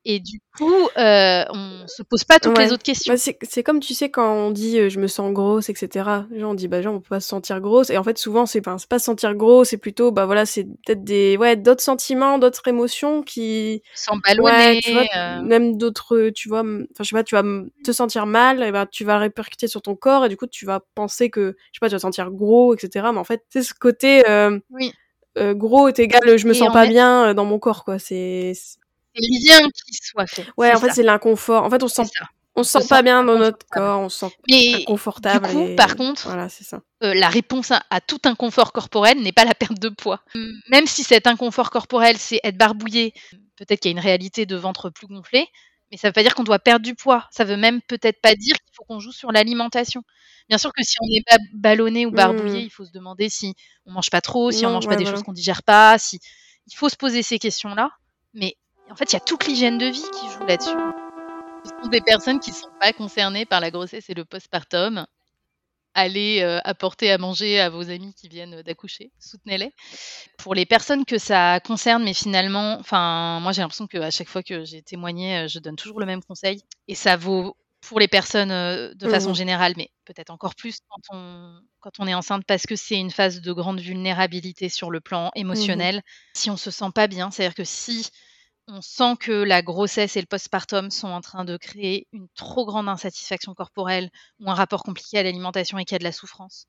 Et du coup, euh, on se pose pas toutes les autres questions. Bah, c'est comme tu sais quand on dit euh, je me sens grosse, etc. Genre on dit bah genre on peut pas se sentir grosse. Et en fait souvent c'est pas pas se sentir gros, c'est plutôt bah voilà c'est peut-être des ouais d'autres sentiments, d'autres émotions qui s'emballonner. Ouais, euh... même d'autres tu vois enfin je sais pas tu vas te sentir mal et bah tu vas répercuter sur ton corps et du coup tu vas penser que je sais pas tu vas te sentir gros etc. Mais en fait c'est ce côté euh, oui. Gros est égal je me sens pas bien dans mon corps quoi c'est c'est bien qu'il soit fait. Ouais, en fait, c'est l'inconfort. En fait, on se sent, on se sent pas bien dans notre corps, on se sent Mais inconfortable. Du coup, par contre, voilà, ça. Euh, la réponse à, tout inconfort corporel n'est pas la perte de poids. Même si cet inconfort corporel, c'est être barbouillé, peut-être qu'il y a une réalité de ventre plus gonflé, mais ça veut pas dire qu'on doit perdre du poids. Ça veut même peut-être pas dire qu'il faut qu'on joue sur l'alimentation. Bien sûr que si on n'est pas ballonné ou barbouillé, mmh. il faut se demander si on mange pas trop, si on mange pas des choses qu'on digère pas, si il faut se poser ces questions-là. Mais en fait, il y a toute l'hygiène de vie qui joue là-dessus. Ce sont des personnes qui ne sont pas concernées par la grossesse et le postpartum. Allez euh, apporter à manger à vos amis qui viennent d'accoucher, soutenez-les. Pour les personnes que ça concerne, mais finalement, enfin, moi j'ai l'impression qu'à chaque fois que j'ai témoigné, euh, je donne toujours le même conseil. Et ça vaut pour les personnes euh, de façon mmh. générale, mais peut-être encore plus quand on, quand on est enceinte, parce que c'est une phase de grande vulnérabilité sur le plan mmh émotionnel. Si on se sent pas bien, c'est-à-dire que si on sent que la grossesse et le postpartum sont en train de créer une trop grande insatisfaction corporelle ou un rapport compliqué à l'alimentation et qu'il y a de la souffrance.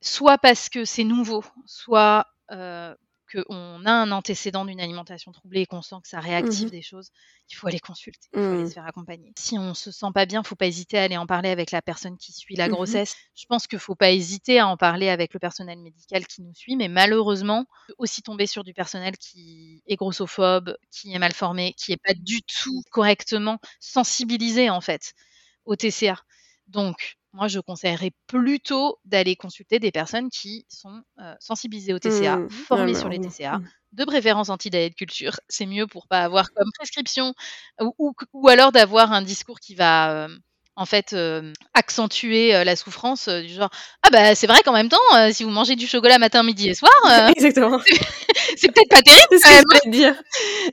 Soit parce que c'est nouveau, soit euh, qu'on a un antécédent d'une alimentation troublée et qu'on sent que ça réactive mmh des choses, il faut aller consulter, il faut aller mmh. se faire accompagner. Si on se sent pas bien, il faut pas hésiter à aller en parler avec la personne qui suit la mmh grossesse. Je pense qu'il faut pas hésiter à en parler avec le personnel médical qui nous suit, mais malheureusement, aussi tomber sur du personnel qui est grossophobe, qui est mal formé, qui est pas du tout correctement sensibilisé en fait au TCA. Donc, moi, je conseillerais plutôt d'aller consulter des personnes qui sont euh, sensibilisées au TCA, mmh. formées sur les TCA, mmh. de préférence anti-diet culture. C'est mieux pour pas avoir comme prescription ou, ou, alors d'avoir un discours qui va euh, en fait euh, accentuer la souffrance du genre ah bah c'est vrai qu'en même temps si vous mangez du chocolat matin midi et soir exactement c'est peut-être pas terrible c'est ce que je dire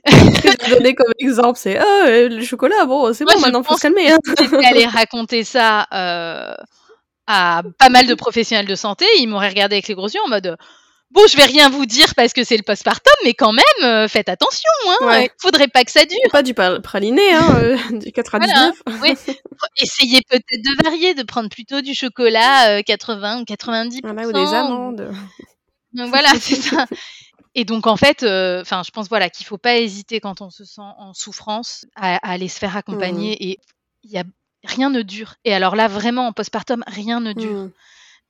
ce que je donner comme exemple c'est ah le chocolat bon c'est bon maintenant faut se calmer hein. aller raconter ça à pas mal de professionnels de santé ils m'auraient regardé avec les gros yeux en mode Bon, je vais rien vous dire parce que c'est le postpartum, mais quand même, euh, faites attention. Hein, Faudrait pas que ça dure. Pas du praliné, hein, euh, du 4 à 19. Essayez peut-être de varier, de prendre plutôt du chocolat 80 euh, ou 90 ah bah, ou des amandes. voilà, c'est ça. Et donc en fait, enfin, je pense voilà qu'il faut pas hésiter quand on se sent en souffrance à, aller se faire accompagner. Mmh. Et il y a rien ne dure. Et alors là, vraiment en postpartum, rien ne dure. Mmh.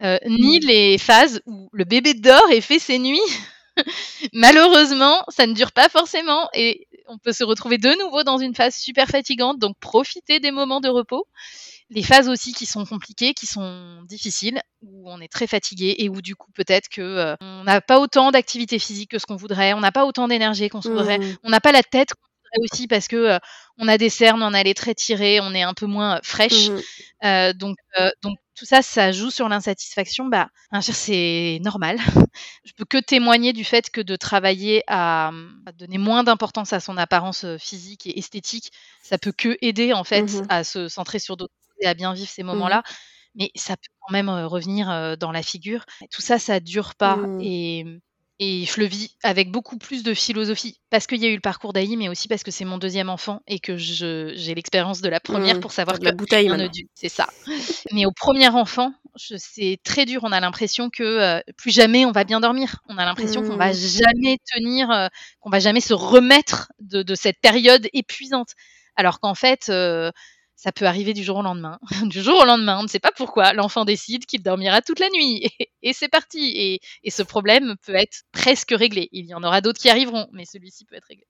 Euh, ni les phases où le bébé dort et fait ses nuits. Malheureusement, ça ne dure pas forcément et on peut se retrouver de nouveau dans une phase super fatigante, donc profitez des moments de repos. Les phases aussi qui sont compliquées, qui sont difficiles, où on est très fatigué et où du coup peut-être que euh, on n'a pas autant d'activité physique que ce qu'on voudrait, on n'a pas autant d'énergie qu'on voudrait, mmh. on n'a pas la tête qu'on vrai aussi parce que on a des cernes, on a les traits tirés, on est un peu moins fraîche. Mmh donc, donc tout ça, ça joue sur l'insatisfaction. Bah, c'est normal. Je peux que témoigner du fait que de travailler à, donner moins d'importance à son apparence physique et esthétique, ça peut que aider en fait mmh à se centrer sur d'autres et à bien vivre ces mmh moments-là. Mais ça peut quand même revenir dans la figure. Tout ça, ça dure pas. Et et je le vis avec beaucoup plus de philosophie, parce qu'il y a eu le parcours d'Aïe, mais aussi parce que c'est mon deuxième enfant et que j'ai l'expérience de la première mmh, pour savoir que la bouteille c'est ça. Mais au premier enfant, c'est très dur. On a l'impression que euh, plus jamais on va bien dormir. On a l'impression qu'on va mmh. jamais tenir, euh, qu'on va jamais se remettre de, cette période épuisante. Alors qu'en fait, euh, ça peut arriver du jour au lendemain. du jour au lendemain, on ne sait pas pourquoi, l'enfant décide qu'il dormira toute la nuit. Et, c'est parti. Et, ce problème peut être presque réglé. Il y en aura d'autres qui arriveront, mais celui-ci peut être réglé.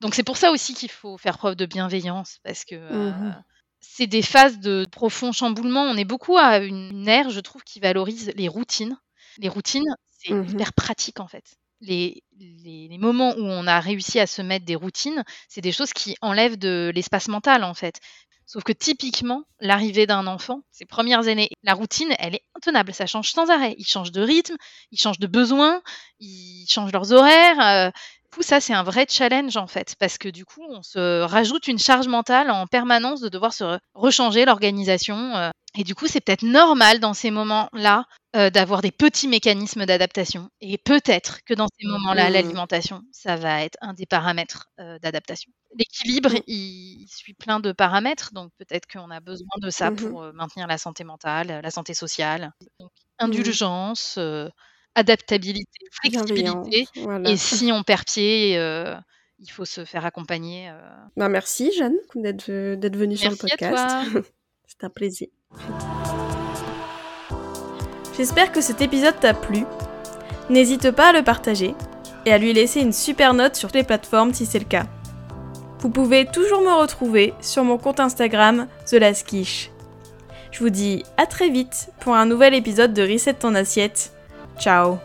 Donc c'est pour ça aussi qu'il faut faire preuve de bienveillance, parce que euh, mmh c'est des phases de profond chamboulement. On est beaucoup à une ère, je trouve, qui valorise les routines. Les routines, c'est mmh hyper pratique en fait. Les, les, les, moments où on a réussi à se mettre des routines, c'est des choses qui enlèvent de l'espace mental en fait. Sauf que typiquement, l'arrivée d'un enfant, ses premières années, la routine, elle est intenable. Ça change sans arrêt. Ils changent de rythme, ils changent de besoins, ils changent leurs horaires. Euh, tout ça, c'est un vrai challenge en fait, parce que du coup, on se rajoute une charge mentale en permanence de devoir se rechanger l'organisation. Euh, et du coup, c'est peut-être normal dans ces moments-là euh, d'avoir des petits mécanismes d'adaptation. Et peut-être que dans ces moments-là, mmh. l'alimentation, ça va être un des paramètres euh, d'adaptation. L'équilibre, mmh. il, suit plein de paramètres, donc peut-être qu'on a besoin de ça mmh pour maintenir la santé mentale, la santé sociale. Donc, indulgence, adaptabilité, flexibilité. Et si on perd pied, il faut se faire accompagner. Bah, merci Jeanne d'être venue sur le podcast. C'est un plaisir. J'espère que cet épisode t'a plu. N'hésite pas à le partager et à lui laisser une super note sur les plateformes si c'est le cas. Vous pouvez toujours me retrouver sur mon compte Instagram The Last Je vous dis à très vite pour un nouvel épisode de Reset ton assiette. Ciao